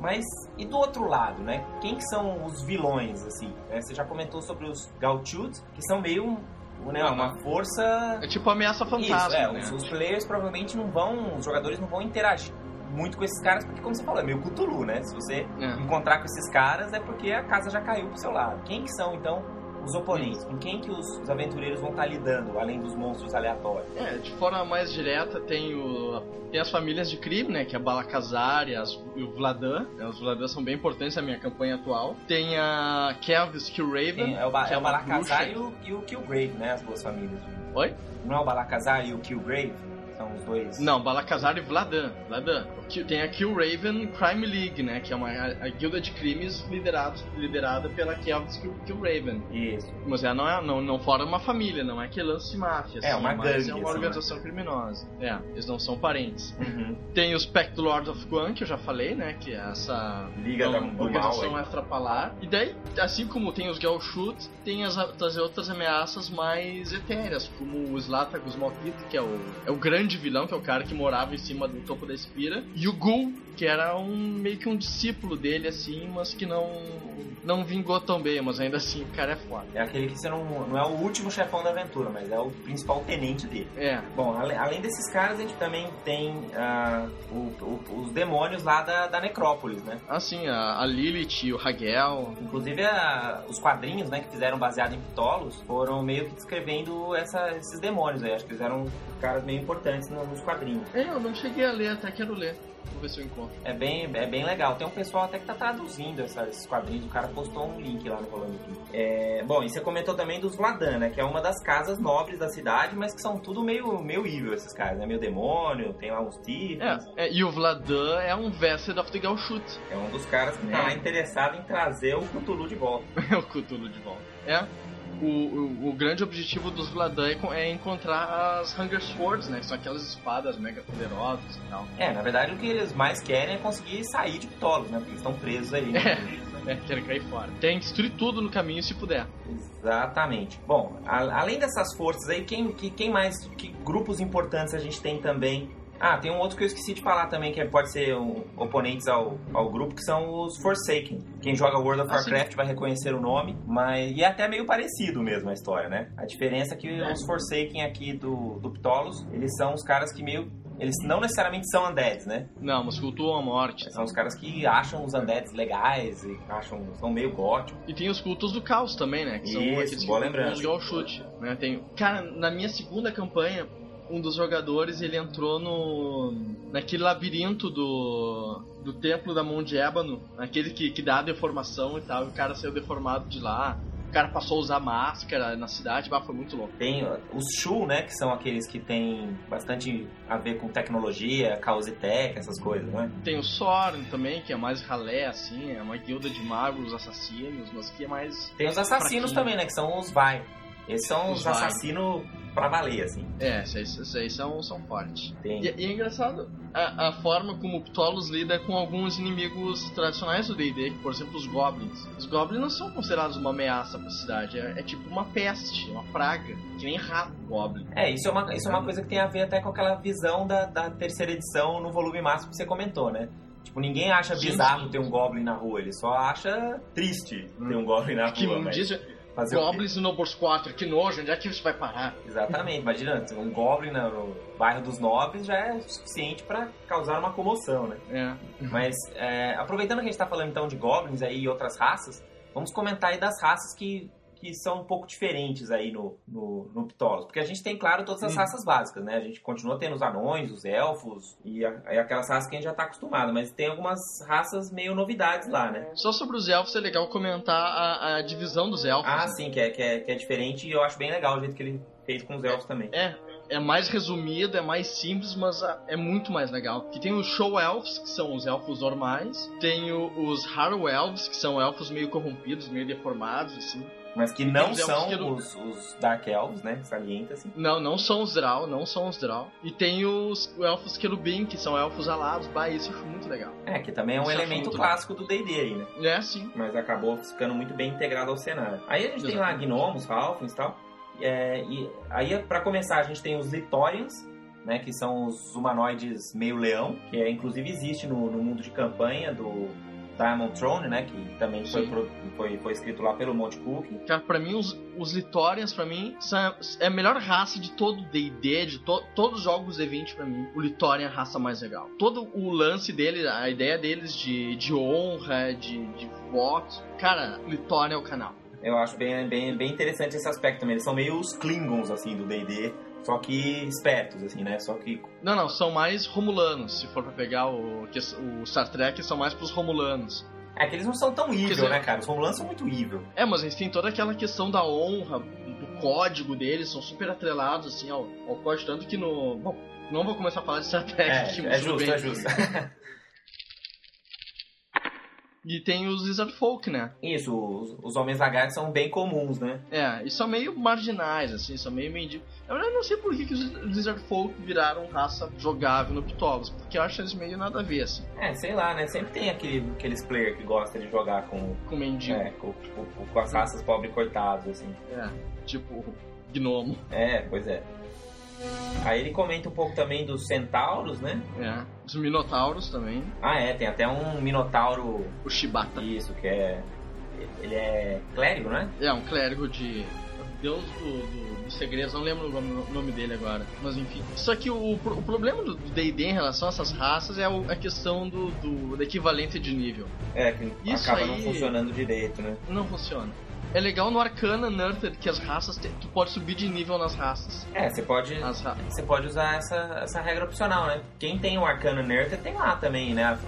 Mas e do outro lado, né? Quem que são os vilões, assim? É, você já comentou sobre os Gauchuts, que são meio né, uma força... É tipo ameaça fantasma, Isso, é, né? os, os players provavelmente não vão, os jogadores não vão interagir muito com esses caras, porque como você falou, é meio Cthulhu, né? Se você É. encontrar com esses caras, é porque a casa já caiu pro seu lado. Quem que são, então, os oponentes? Com quem que os, os aventureiros vão estar lidando, além dos monstros aleatórios? É, de forma mais direta tem, o, tem as famílias de crime, né? Que é a Balacazar e, as, e o Vladan. né, Os Vladan são bem importantes na minha campanha atual. Tem a Kelvis Killraven, é o, Ba- é é o Balacazar e o, e o Killgrave, né? As duas famílias. Oi? Não é o Balacazar e o Killgrave? São os dois... Não, Balacazar e Vladan. Vladan. O Tem a Killraven Crime League, né? Que é uma a, a guilda de crimes liderados, liderada pela Kelvis Kill, Killraven. Isso. Mas ela não, é, não, não forma uma família, não é que lance máfia. É, assim, uma mas gangue, É uma assim, organização criminosa. É, eles não são parentes. Uhum. Tem os Pact Lords of Guan, que eu já falei, né? Que é essa Liga da- então, do organização mal extrapalar. E daí, assim como tem os Gelshoot, tem as, as outras ameaças mais etéreas, como o Slatagus Malkith, que é o, é o grande vilão, que é o cara que morava em cima do topo da espira. E o Gul, que era um meio que um discípulo dele, assim, mas que não, não vingou tão bem, mas ainda assim o cara é foda. É aquele que você não, não é o último chefão da aventura, mas é o principal tenente dele. É, Bom, ale- além desses caras, a gente também tem ah, o- o- os demônios lá da, da Necrópolis, né? assim, a, a Lilith o Hagel. Inclusive, a- os quadrinhos né, que fizeram baseado em Ptolos foram meio que descrevendo essa- esses demônios aí. Acho que eles eram caras meio importantes no- nos quadrinhos. É, eu não cheguei a ler, até quero ler. Vou ver se eu encontro. É bem, é bem legal. Tem um pessoal até que tá traduzindo esses quadrinhos. O cara postou um link lá no Rolando. É, bom, e você comentou também dos Vladan, né? Que é uma das casas nobres da cidade, mas que são tudo meio, meio evil esses caras, né? Meio demônio, tem lá uns Tiflins. É, é, e o Vladan é um Vested of the Gauchut. É um dos caras que tá É. interessado em trazer o Cthulhu de volta. É o Cthulhu de volta. É. O, o, o grande objetivo dos Vladan é, co- é encontrar as Hunger Swords, né? Que são aquelas espadas mega poderosas e tal. É, na verdade o que eles mais querem é conseguir sair de Ptolos, né? Porque eles estão presos aí. É, querem cair fora. Tem que destruir tudo no caminho se puder. Exatamente. Bom, a- além dessas forças aí, quem, que, quem mais, que grupos importantes a gente tem também? Ah, tem um outro que eu esqueci de falar também, que pode ser um, oponentes ao, ao grupo, que são os Forsaken. Quem joga World of Ah. Warcraft vai reconhecer o nome, mas e é até meio parecido mesmo a história, né? A diferença é que os Forsaken aqui do, do Ptolos, eles são os caras que meio... Eles não necessariamente são undeads, né? Não, mas cultuam a morte. São os caras que acham os undeads legais e acham... são meio góticos. E tem os cultos do caos também, né? Que são Isso, aqueles que boa cultuam lembrança. os Gauchut. Né? Tem... Cara, na minha segunda campanha, um dos jogadores ele entrou no naquele labirinto do do templo da mão de ébano, aquele que, que dá a deformação e tal. E o cara saiu deformado de lá. O cara passou a usar máscara na cidade, bah, foi muito louco. Tem os Shu, né? Que são aqueles que têm bastante a ver com tecnologia, caos e tech, essas coisas, né? Tem o Sorn também, que é mais ralé, assim, é uma guilda de magos assassinos, mas que é mais. Tem os assassinos Fraquinho. também, né? Que são os Vai. Esses são os, assassinos pra valer, assim. É, esses, aí são, são fortes. E, e é engraçado a, a forma como o Ptolos lida com alguns inimigos tradicionais do D&D, por exemplo, os Goblins. Os Goblins não são considerados uma ameaça pra cidade, é, é tipo uma peste, uma praga, que nem rato Goblin. É, isso é, uma, isso é uma coisa que tem a ver até com aquela visão da, da terceira edição no volume máximo que você comentou, né? Tipo, ninguém acha bizarro ter um Goblin na rua, ele só acha triste ter um Goblin na Que rua. um mas dia fazer? Goblins no Nobles 4, que nojo, onde é que isso vai parar? Exatamente, imagina, um Goblin no, bairro dos nobres já é suficiente pra causar uma comoção, né? É. Mas é, aproveitando que a gente tá falando então de goblins aí e outras raças, vamos comentar aí das raças que, que são um pouco diferentes aí no, no, no Ptolos. Porque a gente tem, claro, todas as Hum. raças básicas, né? A gente continua tendo os anões, os elfos e, a- e aquelas raças que a gente já tá acostumado, mas tem algumas raças meio novidades lá, né? Só sobre os elfos é legal comentar a, a divisão dos elfos. Ah, sim, que é, que, é, que é diferente e eu acho bem legal o jeito que ele fez com os elfos também. É, é mais resumido, é mais simples, mas é muito mais legal. Que tem os Show Elves, que são os elfos normais. Tem os Harrow Elves, que são elfos meio corrompidos, meio deformados, assim. Mas que não elfos são que não- os, os Dark Elves, né? Salienta, assim. Não, não são os Drow, não são os Drow. E tem os elfos Querubim, que são elfos alados. Bah, isso eu acho muito legal. É, que também é um Isso elemento clássico do D&D aí, né? É, sim. mas acabou ficando muito bem integrado ao cenário. Aí a gente tem lá Exatamente. gnomos, halflings e tal. É, e aí, pra começar, a gente tem os Litorians, né, que são os humanoides meio leão, que é, inclusive existe no, no mundo de campanha do, Diamond Throne, né? Que também foi, pro- foi, foi escrito lá pelo Monte Cook. Cara, pra mim, os, os Litorians, pra mim, são, é a melhor raça de todo D&D, de to- todos os jogos D20, pra mim. O Litorian é a raça mais legal. Todo o lance dele, a ideia deles de, de honra, de, de votos... Cara, Litorian é o canal. Eu acho bem, bem, bem interessante esse aspecto também. Eles são meio os Klingons, assim, do D&D. Só que espertos, assim, né? Só que... Não, não, são mais Romulanos. Se for pra pegar o, que- o Star Trek, são mais pros Romulanos. É que eles não são tão evil, dizer- né, cara? Os Romulanos são muito evil. É, mas eles têm toda aquela questão da honra, do código deles, são super atrelados, assim, ao, ao código, tanto que no... Bom, não vou começar a falar de Star Trek, É, que é justo, bem. é justo. E tem os Lizard Folk, né? Isso, os, os homens lagartos são bem comuns, né? É, e são meio marginais, assim, são meio mendigos. Eu não sei por que, que os Lizard Folk viraram raça jogável no Pitolos, porque eu acho eles meio nada a ver, assim, É, sei lá, né? Sempre tem aquele, aqueles player que gosta de jogar com, com mendigo. é, com, tipo, com as raças pobres coitados, assim. É, tipo, gnomo. É, pois é. Aí ele comenta um pouco também dos centauros, né? É. Os Minotauros também. Ah, é, tem até um minotauro, O Shibata. isso, que é... Ele é clérigo, né? É, um clérigo de. Deus do, do, dos segredos, não lembro o nome, dele agora. Mas enfim. Só que o, o problema do DD em relação a essas raças é a questão do, do, da equivalência de nível. É, que Isso acaba não aí- funcionando direito, né? Não funciona. É legal no Arcana Nurtured que as raças. te- tu pode subir de nível nas raças. É, você pode... Você pode usar essa, essa regra opcional, né? Quem tem o Arcana Nerd tem lá também, né? As,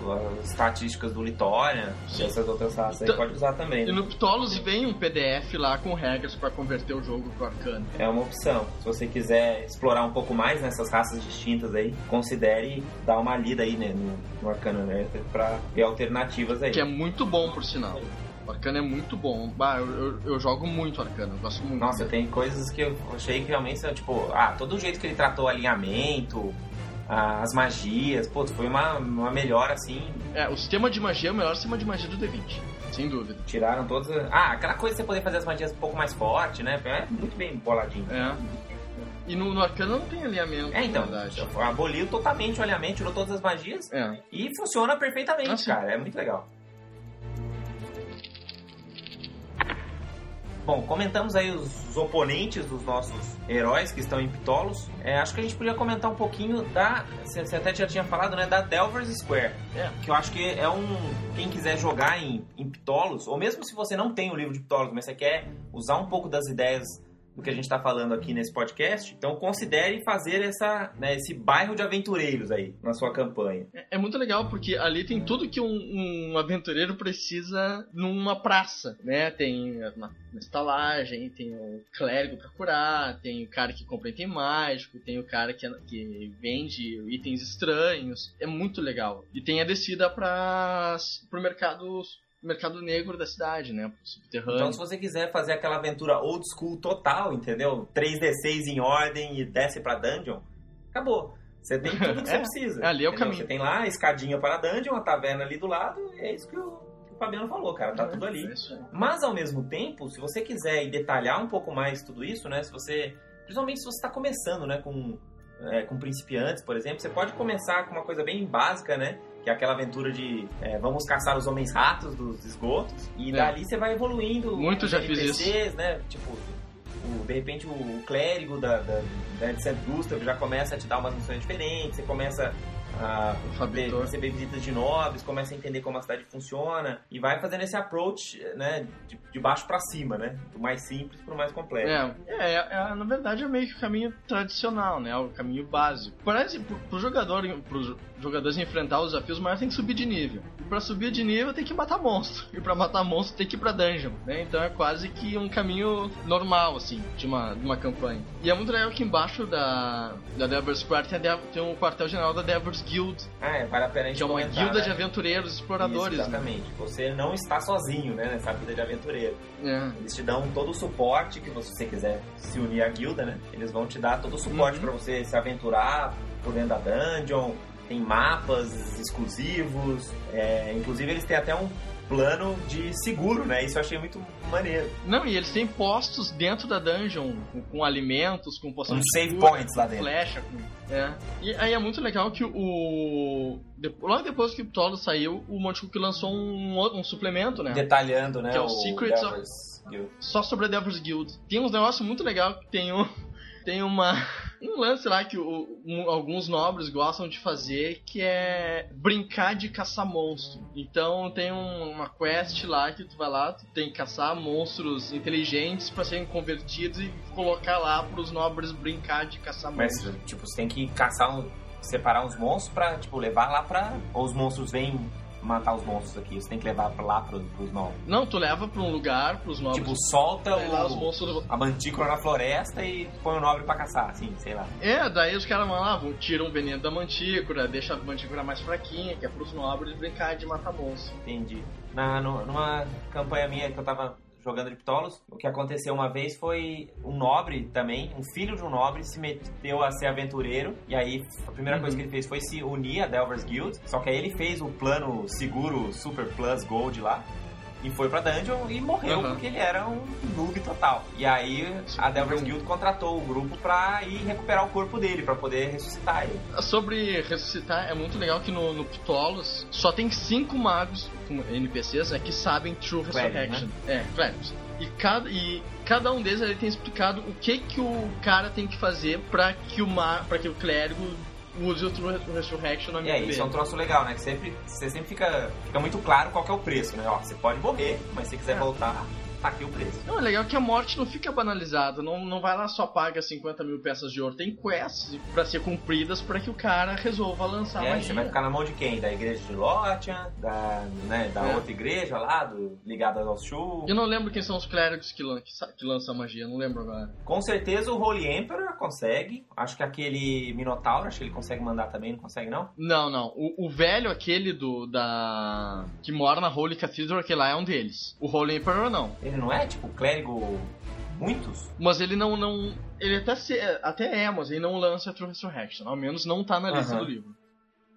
as estatísticas do Litória, Sim. essas outras raças aí Então- pode usar também. E né? no Ptolos vem um PDF lá com regras pra converter o jogo pro Arcana. É uma opção. Se você quiser explorar um pouco mais nessas raças distintas aí, considere dar uma lida aí né, no, no Arcana Nerd pra ver alternativas aí. Que é muito bom, por sinal. O Arcana é muito bom. Bah, eu, eu, eu jogo muito Arcana, eu gosto muito. Nossa, tem coisas que eu achei que realmente são, tipo, ah, todo o jeito que ele tratou o alinhamento, ah, as magias, pô, foi uma, uma melhora assim. É, o sistema de magia é o melhor sistema de magia do D20, sem dúvida. Tiraram todas. as- Ah, aquela coisa de você poder fazer as magias um pouco mais forte, né? É muito bem boladinho. É. E no, no Arcana não tem alinhamento, É, então, aboliu totalmente o alinhamento, tirou todas as magias É. e funciona perfeitamente, Ah, sim. cara. É muito legal. Bom, comentamos aí os, os oponentes dos nossos heróis que estão em Ptolos. É, acho que a gente podia comentar um pouquinho da. Você até já tinha falado, né? Da Delvers Square. É. Que eu acho que é um. Quem quiser jogar em, em Ptolos, ou mesmo se você não tem o livro de Ptolos, mas você quer usar um pouco das ideias do que a gente está falando aqui nesse podcast, então considere fazer essa, né, esse bairro de aventureiros aí na sua campanha. É, é muito legal porque ali tem tudo que um, um aventureiro precisa numa praça, né? Tem uma, uma estalagem, tem o clérigo pra curar, tem o cara que compra item mágico, tem o cara que, que vende itens estranhos. É muito legal. E tem a descida para pro mercado mercado negro da cidade, né? Pro subterrâneo. Então, se você quiser fazer aquela aventura old school total, entendeu? 3D6 em ordem e desce pra dungeon, acabou. Você tem tudo que você É, precisa. ali é o entendeu? caminho. Você tem lá a escadinha para a dungeon, a taverna ali do lado, e é isso que o, que o Fabiano falou, cara. Tá tudo ali. É. Mas ao mesmo tempo, se você quiser detalhar um pouco mais tudo isso, né? Se você. Principalmente se você está começando, né? Com, é, com principiantes, por exemplo, você pode começar com uma coisa bem básica, né? Que é aquela aventura de é, vamos caçar os homens ratos dos esgotos. E É. dali você vai evoluindo. Muito já fiz NPCs, né? Tipo, o- de repente o clérigo da, da, da de St. Gustav já começa a te dar umas missões diferentes, você começa a O receber visitas de nobres, começa a entender como a cidade funciona e vai fazendo esse approach, né, de, de baixo pra cima, né, do mais simples pro mais complexo. É, é, é, na verdade é meio que o caminho tradicional, né? O caminho básico. Parece pro, jogador, pros jogadores enfrentar os desafios maiores tem que subir de nível. E pra subir de nível tem que matar monstro. E pra matar monstro tem que ir pra dungeon, né? Então é quase que um caminho normal, assim, de uma, de uma campanha. E é muito legal que embaixo da, da Devil's Square tem, tem um quartel-general da Devil's Guild, Ah, é, vale a pena a gente que é uma guilda né? de aventureiros exploradores, Isso, exatamente. Você não está sozinho, né, nessa vida de aventureiro. né? Eles te dão todo o suporte que você, se você quiser se unir à guilda, né? Eles vão te dar todo o suporte Uhum. pra você se aventurar por dentro da dungeon. Tem mapas exclusivos. é, inclusive eles têm até um, plano de seguro, né? Isso eu achei muito maneiro. Não, e eles têm postos dentro da dungeon, com, com alimentos, com poção Um de save points lá dentro. flecha. Com... É. E aí é muito legal que o... Logo depois que o Ptolo saiu, o Monte Cook lançou um, outro- um suplemento, né? Detalhando, né? Que é o Secrets of- Guild. só sobre a Devil's Guild. Tem uns negócios muito legais que tem um, tem uma um lance lá que o- um- alguns nobres gostam de fazer que é brincar de caçar monstro. Então tem um- uma quest lá que tu vai lá, tu tem que caçar monstros inteligentes para serem convertidos e colocar lá pros nobres brincar de caçar Mas, monstros. tipo, você tem que caçar, um, separar uns monstros pra, tipo, levar lá pra... Ou os monstros vêm matar os monstros aqui. Você tem que levar pra lá pros, pros novos. Não, tu leva pra um lugar pros nobres. Tipo, solta lá os o, monstros a mantícora na floresta e põe o nobre pra caçar, assim, sei lá. É, daí os caras vão lá, vão, tiram o veneno da mantícora, deixa a mantícora mais fraquinha, que é pros nobres brincar de matar monstro. Entendi. Na, numa campanha minha que eu tava jogando de Ptolos, o que aconteceu uma vez foi um nobre também, um filho de um nobre, se meteu a ser aventureiro. E aí a primeira coisa que ele fez foi se unir a Delvers Guild. Só que aí ele fez o plano seguro Super Plus Gold lá. E foi pra dungeon e morreu Uhum. porque ele era um noob total. E aí a Delvers Guild contratou o grupo pra ir recuperar o corpo dele, pra poder ressuscitar ele. Sobre ressuscitar, é muito legal que no, no Ptolos só tem cinco magos, com NPCs, né, que sabem True Clérigo, Resurrection. É, clérigos. E cada, e cada um deles ele tem explicado o que, que o cara tem que fazer pra que o, ma, pra que o clérigo use o True Resurrection na minha aí, isso é um troço legal, né? Que sempre, você sempre fica, fica muito claro qual que é o preço, né? Ó, você pode morrer, mas se quiser É. voltar, tá aqui o preço. Não, é legal que a morte não fica banalizada, não, não vai lá só paga 50 mil peças de ouro. Tem quests pra ser cumpridas pra que o cara resolva lançar aí, magia. você vai ficar na mão de quem? Da igreja de Lothian, da, né, da É. outra igreja lá, do, ligada aos Shu. Eu não lembro quem são os clérigos que, lan que, que lançam magia, não lembro agora. Com certeza o Holy Emperor consegue. Acho que aquele Minotauro, acho que ele consegue mandar também, não consegue não? Não, não. O, o velho, aquele do. da. que mora na Holy Cathedral, aquele lá é um deles. O Holy Emperor não. Ele não é, tipo, clérigo muitos? Mas ele não. não ele até, se, até é, mas ele não lança a True Resurrection. Ao menos não tá na lista Aham. do livro.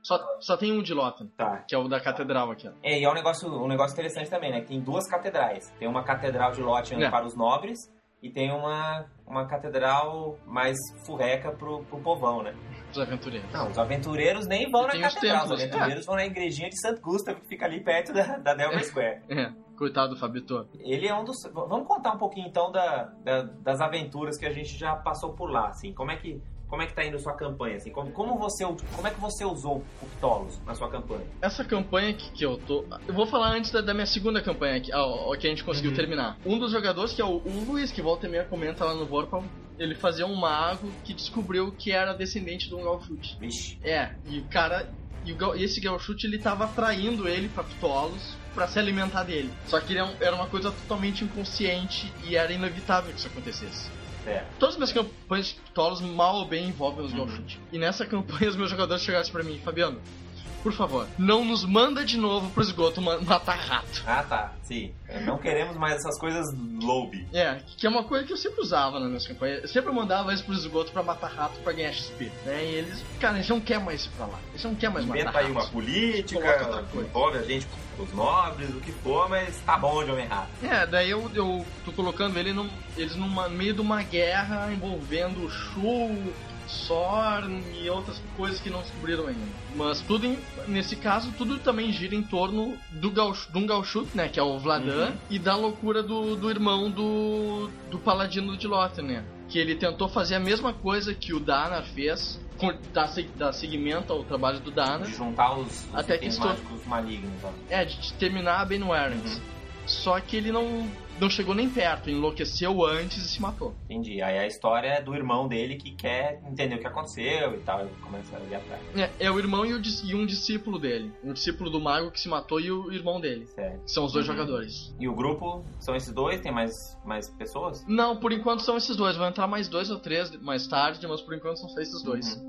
Só, só tem um de Lothar, Tá. que é o da Catedral aqui. ó. É, e é um negócio, um negócio interessante também, né? Que tem duas catedrais. Tem uma catedral de Lothian É. para os nobres e tem uma, uma catedral mais furreca pro, pro povão, né? Os aventureiros. Não, os aventureiros nem vão E na os catedral, os templos, aventureiros vão na igrejinha de Santo Gustavo, que fica ali perto da, da Delver Square. É, coitado do Fabitor. Ele é um dos... Vamos contar um pouquinho, então, da, da- das aventuras que a gente já passou por lá, assim. Como é que... Como é que tá indo sua campanha, assim? Como, como, você, como é que você usou o Ptolos na sua campanha? Essa campanha que, que eu tô. Eu vou falar antes da, da minha segunda campanha, que, ó, que a gente conseguiu Uhum. terminar. Um dos jogadores, que é o, o Luiz, que volta e meia comenta lá no Vorpal, ele fazia um mago que descobriu que era descendente de um Galchute. Vixe. É, e o cara. E, o, e esse Galchute ele tava atraindo ele pra Ptolos pra se alimentar dele. Só que é era uma coisa totalmente inconsciente e era inevitável que isso acontecesse. É. Todas as minhas campanhas de Ptolos mal ou bem envolvem os Uhum. E nessa campanha os meus jogadores chegaram pra mim, Fabiano, por favor, não nos manda de novo pro esgoto ma- matar rato. Ah, tá. Sim. Não queremos mais essas coisas lobby. É, que é uma coisa que eu sempre usava nas minhas campanhas. Eu sempre mandava eles pro esgoto pra matar rato pra ganhar XP. Né? E eles, cara, eles não querem mais ir pra lá. Eles não querem mais Inventa matar aí uma política, outra coisa. envolve a gente os nobres, o que for, mas tá bom de homem errado. É, daí eu, eu tô colocando ele num, eles numa, no meio de uma guerra envolvendo Shu, Sorn e outras coisas que não descobriram ainda. Mas tudo, em- nesse caso, tudo também gira em torno do Gauch, de um Gauchut, né, que é o Vladan, Uhum. e da loucura do, do irmão do, do Paladino de Lothar, né. Que ele tentou fazer a mesma coisa que o Danar fez, dar, dar seguimento ao trabalho do Danar, De juntar os, os Até que estou- malignos. Ó. é, de terminar a Ben Warrens. Só que ele não, não chegou nem perto, enlouqueceu antes e se matou. Entendi. Aí a história é do irmão dele que quer entender o que aconteceu e tal. Ele começa a ir atrás. É, é o irmão e, o e um discípulo dele. Um discípulo do mago que se matou e o irmão dele. Certo. Que são os dois Uhum. jogadores. E o grupo são esses dois? Tem mais, mais pessoas? Não, por enquanto são esses dois. Vão entrar mais dois ou três mais tarde, mas por enquanto são só esses dois.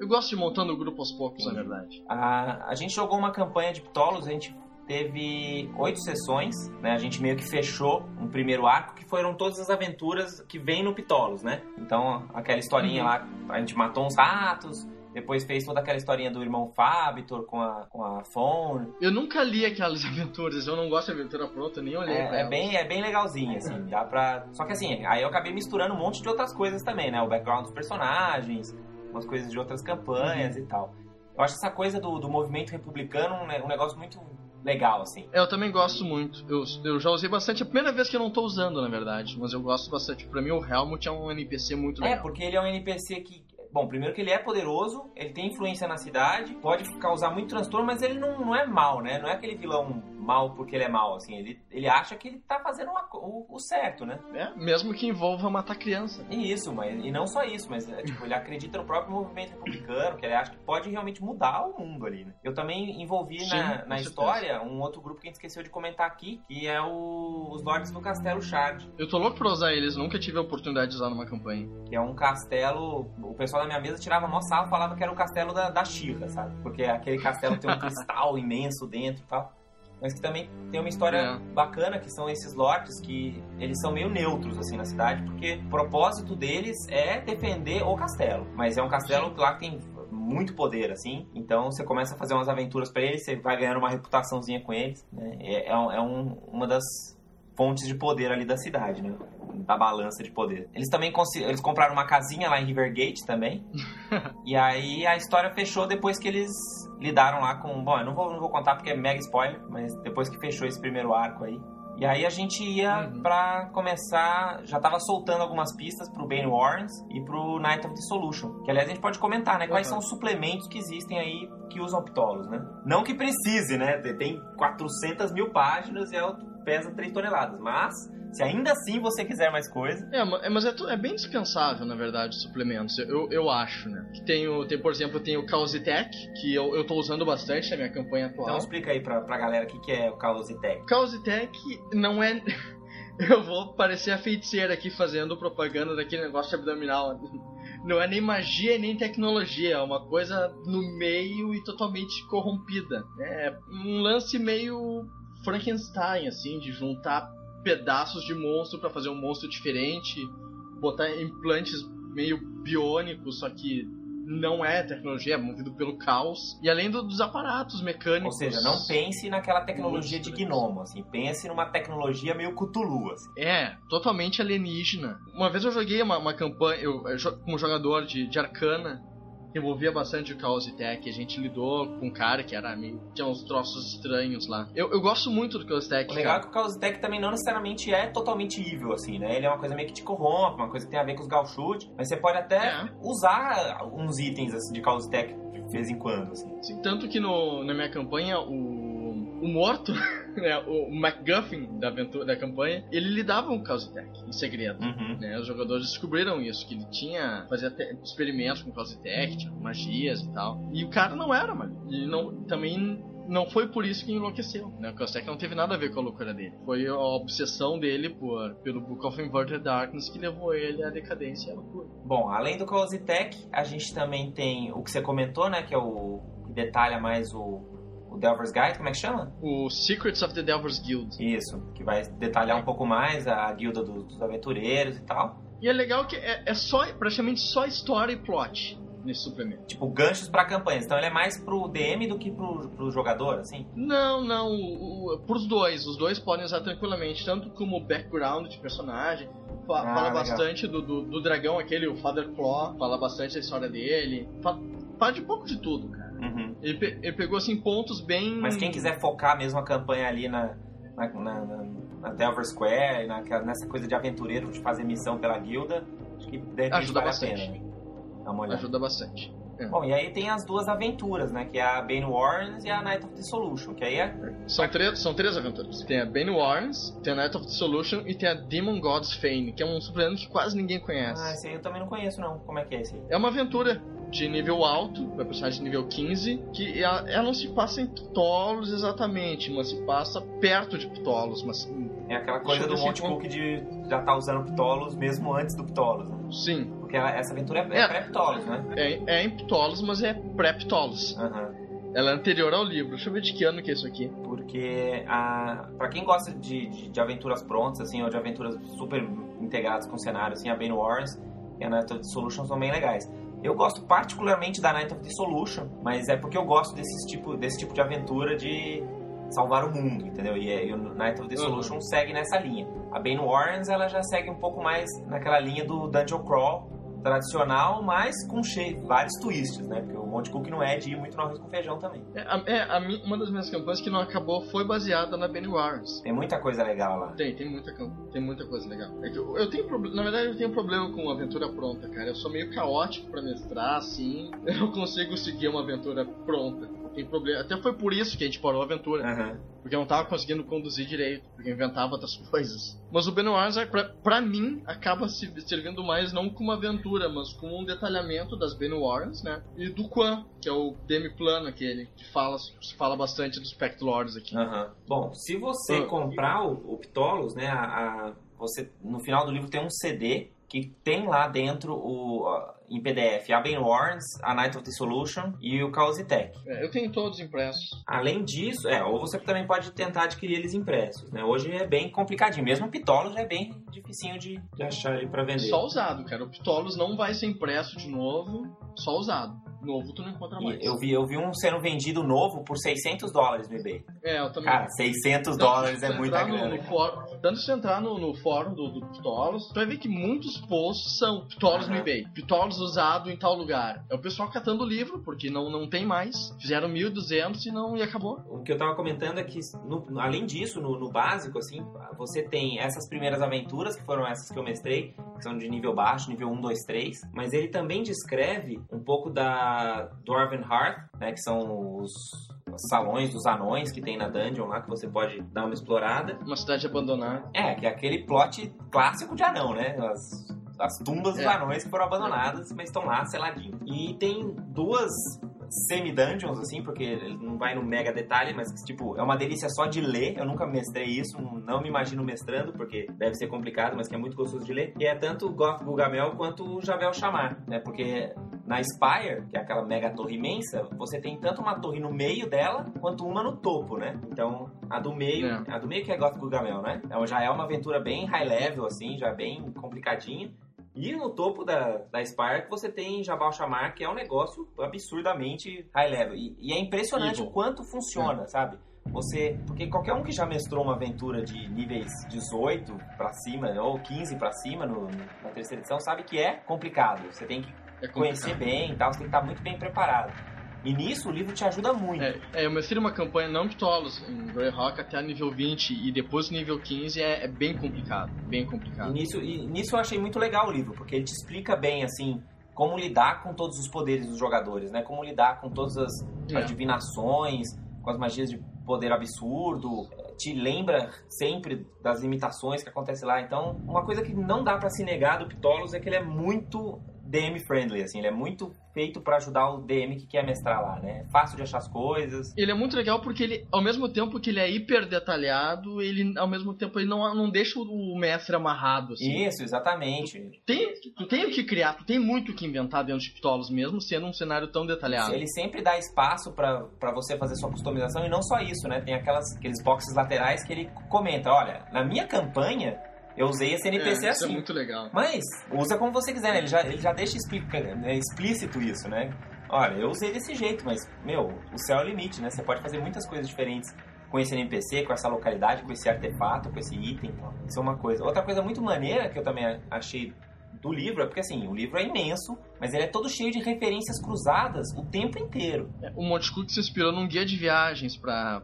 Eu gosto de ir montando o grupo aos poucos, na verdade. A, a gente jogou uma campanha de Ptolos, a gente teve oito sessões, né? A gente meio que fechou um primeiro arco, que foram todas as aventuras que vem no Ptolos, né? Então, aquela historinha Uhum. lá, a gente matou uns ratos, Depois fez toda aquela historinha do irmão Fabitor com a, com a Phone. Eu nunca li aquelas aventuras, eu não gosto de aventura pronta, nem olhei pra É, é bem, é bem legalzinho, assim, dá pra... Só que assim, aí eu acabei misturando um monte de outras coisas também, né? O background dos personagens, umas coisas de outras campanhas e tal. Eu acho essa coisa do, do movimento republicano um, um negócio muito legal, assim. É, Eu também gosto muito. Eu, eu já usei bastante. É a primeira vez que eu não tô usando, na verdade. Mas eu gosto bastante. Pra mim, o Helmut é um NPC muito É, legal. porque ele é um NPC que. Bom, primeiro que ele é poderoso, ele tem influência na cidade, pode causar muito transtorno, mas ele não, não é mal, né? Não é aquele vilão mal porque ele é mal, assim. Ele, ele acha que ele tá fazendo uma o, o certo, né? É, mesmo que envolva matar criança. E isso, mas, e não só isso, mas é, tipo, ele acredita no próprio movimento republicano, que ele acha que pode realmente mudar o mundo ali, né? Eu também envolvi Sim, na, na história um outro grupo que a gente esqueceu de comentar aqui, que é o, os Lords do Castelo Shard. Eu tô louco pra usar eles, nunca tive a oportunidade de usar numa campanha. que é um castelo. O pessoal da minha mesa tirava mó sarro, falava que era o castelo da, da Xirra, sabe? Porque aquele castelo tem um cristal imenso dentro e tal. Mas que também tem uma história É. bacana, que são esses lords que eles são meio neutros assim na cidade, porque o propósito deles é defender o castelo. Mas é um castelo que lá que tem muito poder, assim. Então você começa a fazer umas aventuras pra eles, você vai ganhando uma reputaçãozinha com eles. Né? É, é um- é um- uma das fontes de poder ali da cidade, né? Da balança de poder. Eles também eles compraram uma casinha lá em Rivergate também. e aí a história fechou depois que eles lidaram lá com. Bom, eu não vou, não vou contar porque é mega spoiler, mas depois que fechou esse primeiro arco aí. E aí a gente ia Uhum. pra começar. Já tava soltando algumas pistas pro Bane Warrens e pro Night of Dissolution. Que aliás a gente pode comentar, né? Quais Uhum. são os suplementos que existem aí que usam Ptolos, né? Não que precise, né? Tem 400 mil páginas e é, pesa 3 toneladas. Mas, se ainda assim você quiser mais coisa. É, é, mas é, é bem dispensável, na verdade, os suplementos. Eu, eu acho, né? Que tem, o, tem, por exemplo, tem o Causitech, que eu, eu tô usando bastante na minha campanha atual. Então explica aí pra, pra galera o que, que é o Causitec. Causitech não é. Eu vou parecer a feiticeira aqui fazendo propaganda daquele negócio abdominal. Não é nem magia nem tecnologia, é uma coisa no meio e totalmente corrompida. É um lance meio Frankenstein, assim, de juntar pedaços de monstro pra fazer um monstro diferente, botar implantes meio biônicos, só que não é tecnologia, é movido pelo caos. E além do- dos aparatos Ou mecânicos. seja, não pense naquela tecnologia de gnomo, assim. Pense numa tecnologia meio Cthulhu, assim. É, totalmente alienígena. Uma vez eu joguei uma, uma campanha, eu, como jogador de, de Arcana, envolvia bastante o Chaos Tech, a gente lidou com um cara que era meio. tinha uns troços estranhos lá. Eu, eu gosto muito do Chaos Tech. O legal é que o Causitec também não necessariamente é totalmente evil, assim, né? Ele é uma coisa meio que te corrompe, uma coisa que tem a ver com os Gauchute, mas você pode até É. usar uns itens, assim, de Causitec de vez em quando, assim. Assim, tanto que no, na minha campanha, o, o morto, né, o MacGuffin da, aventura, da campanha, ele lidava com o Chaos Tech em segredo. Uhum. né? Os jogadores descobriram isso, que ele tinha fazia experimentos com Causitech, tinha magias e tal. E o cara não era, mano. E não, também não foi por isso que enlouqueceu, né? O Causitech não teve nada a ver com a loucura dele. Foi a obsessão dele por, pelo Book of Inverted Darkness que levou ele à decadência e à loucura. Bom, além do Causitec, a gente também tem o que você comentou, né? Que é o que detalha mais o, o Delver's Guide, como é que chama? O Secrets of the Delver's Guild. Isso, que vai detalhar um pouco mais a guilda do- dos aventureiros e tal. E é legal que é, é só, praticamente só história e plot nesse suplemento. Tipo, ganchos pra campanhas. Então ele é mais pro DM do que pro, pro jogador, assim. Não, não, o, o, pros dois. Os dois podem usar tranquilamente, tanto como background de personagem. Fa- Ah, fala legal. bastante do, do, do dragão aquele, o Father Claw, fala bastante da história dele. Fa- Fala de pouco de tudo, cara. Uhum. Ele, pe- ele pegou assim pontos bem. Mas quem quiser focar mesmo a campanha ali na, na, na, na- na Delver Square, naquela- nessa coisa de aventureiro, de fazer missão pela guilda, acho que de repente Ajuda vale bastante. a pena. né? Dá uma olhada. ajuda bastante. Bom, e aí tem as duas aventuras, né? Que é a Bane Warrens e a Night of Dissolution, que aí é... São, três são três aventuras. Tem a Bane Warrens, tem a Night of Dissolution e tem a Demon God's Fane, que é um suplemento que quase ninguém conhece. Ah, esse aí eu também não conheço, não. Como é que é esse aí? É uma aventura de nível alto, vai personagem de nível 15, que ela, ela não se passa em Ptolos exatamente, mas se passa perto de Ptolos, mas É aquela coisa do Monte Cook de já tá usando Ptolos mesmo antes do Ptolos, né? sim, Porque ela- essa aventura é, é É. pré-Ptolos, né? é, é em Ptolos, mas é pré-Ptolos. Aham. Ela é anterior ao livro. Deixa eu ver de que ano que é isso aqui. Porque a, pra quem gosta de, de, de aventuras prontas, assim, ou de aventuras super integradas com o cenário, assim, a Bane Wars e a Night of Dissolution são bem legais. Eu gosto particularmente da Night of Dissolution, mas é porque eu gosto desse tipo, desse tipo de aventura de salvar o mundo, entendeu? E, é- e o Night of Dissolution segue nessa linha. A Bane Warrens, ela já segue um pouco mais naquela linha do Dungeon Crawl tradicional, mas com cheio, vários twists, né? Porque o Monte Cook não é de ir muito no arroz com feijão também. É, a- é, a uma das minhas campanhas que não acabou foi baseada na Benny Warrens. Tem muita coisa legal lá. Tem, tem muita, tem muita coisa legal. É eu, eu tenho na verdade eu tenho problema com aventura pronta, cara. Eu sou meio caótico pra mestrar, assim. Eu não consigo seguir uma aventura pronta. Tem problema. Até foi por isso que a gente parou a aventura. Porque eu não tava conseguindo conduzir direito, porque eu inventava outras coisas. Mas o Benoit, é, pra, pra mim, acaba se servindo mais não como aventura, mas como um detalhamento das Ben Warrens, né? E do Quan, que é o demi-plano aquele, que fala, se fala bastante dos Pact Lords aqui. Bom, se você Ah. comprar o, o Ptolos, né, a, a- você no final do livro tem um CD que tem lá dentro o a- em PDF a Bane Warrens, a Night of Dissolution e o Caositech. É, eu tenho todos impressos. Além disso, é, ou você também pode tentar adquirir eles impressos, né? Hoje é bem complicadinho, mesmo o Ptolos já é bem dificinho de, de achar ele para vender. Só usado, cara. O Ptolos não vai ser impresso de novo, só usado. Novo tu não encontra mais. E eu vi, eu vi um sendo vendido novo por 600 dólares no eBay. É, eu também. Cara, 600 Tanto dólares é muita no- grana. No, fórum, tanto se entrar no, no fórum do, do Ptolos, tu vai ver que muitos posts são Ptolos no Aham. eBay. Ptolos usado em tal lugar. É o pessoal catando o livro, porque não, não tem mais. Fizeram 1.200 e não e acabou. O que eu tava comentando é que, no- além disso, no, no básico, assim, você tem essas primeiras aventuras, que foram essas que eu mestrei, que são de nível baixo, nível 1, 2, 3, mas ele também descreve um pouco da Dwarven Hearth, né, que são os salões dos anões que tem na dungeon lá, que você pode dar uma explorada. Uma cidade abandonada. É, que é aquele plot clássico de anão, né? As, as tumbas dos É. anões que foram abandonadas, mas estão lá seladinhos. E tem duas semi-dungeons, assim, porque ele não vai no mega detalhe, mas, tipo, é uma delícia só de ler. Eu nunca mestrei isso, não me imagino mestrando, porque deve ser complicado, mas que é muito gostoso de ler. E é tanto Goth Gugamel quanto o Javel Chamar, né? Porque na Spire, que é aquela mega torre imensa, você tem tanto uma torre no meio dela, quanto uma no topo, né? Então, a do meio, É. a do meio que é Goth Gugamel, né? Então já é uma aventura bem high level, assim, já bem complicadinha. E no topo da, da Spire você tem Jabal Chamar, que é um negócio absurdamente high level. E, e é impressionante Evil. o quanto funciona, sabe? Você. Porque qualquer um que já mestrou uma aventura de níveis 18 pra cima, ou 15 pra cima no, na terceira edição, sabe que é complicado. Você tem que É conhecer bem e tal, você tem que estar muito bem preparado. E nisso o livro te ajuda muito. É, é, eu mestrei uma campanha não Ptolos em Greyhawk até nível 20 e depois nível 15 é, é bem complicado. Bem E complicado. nisso, e nisso eu achei muito legal o livro, porque ele te explica bem, assim, como lidar com todos os poderes dos jogadores, né? Como lidar com todas as É. adivinações, com as magias de poder absurdo. Te lembra sempre das limitações que acontecem lá. Então, uma coisa que não dá pra se negar do Ptolos é que ele é muito DM friendly, assim. Ele é muito feito pra ajudar o DM que quer mestrar lá, né? É fácil de achar as coisas. Ele é muito legal porque ele, ao mesmo tempo que ele é hiper detalhado, ele ao mesmo tempo ele não, não deixa o mestre amarrado assim. Isso, exatamente. Tem, tu tem o que criar, tu tem muito o que inventar dentro de Ptolos mesmo, sendo um cenário tão detalhado. Ele sempre dá espaço pra pra você fazer sua customização e não só isso, né? Tem aquelas, aqueles boxes laterais que ele comenta, olha, na minha campanha eu usei esse NPC é, isso é assim. muito legal. Mas usa como você quiser, né? Ele já, ele já deixa explica, né, explícito isso, né? Olha, eu usei desse jeito, mas, meu, o céu é o limite, né? Você pode fazer muitas coisas diferentes com esse NPC, com essa localidade, com esse artefato, com esse item e tal. Isso é uma coisa. Outra coisa muito maneira que eu também achei do livro é porque, assim, o livro é imenso, mas ele é todo cheio de referências cruzadas o tempo inteiro. O Monte Cook se inspirou num guia de viagens pra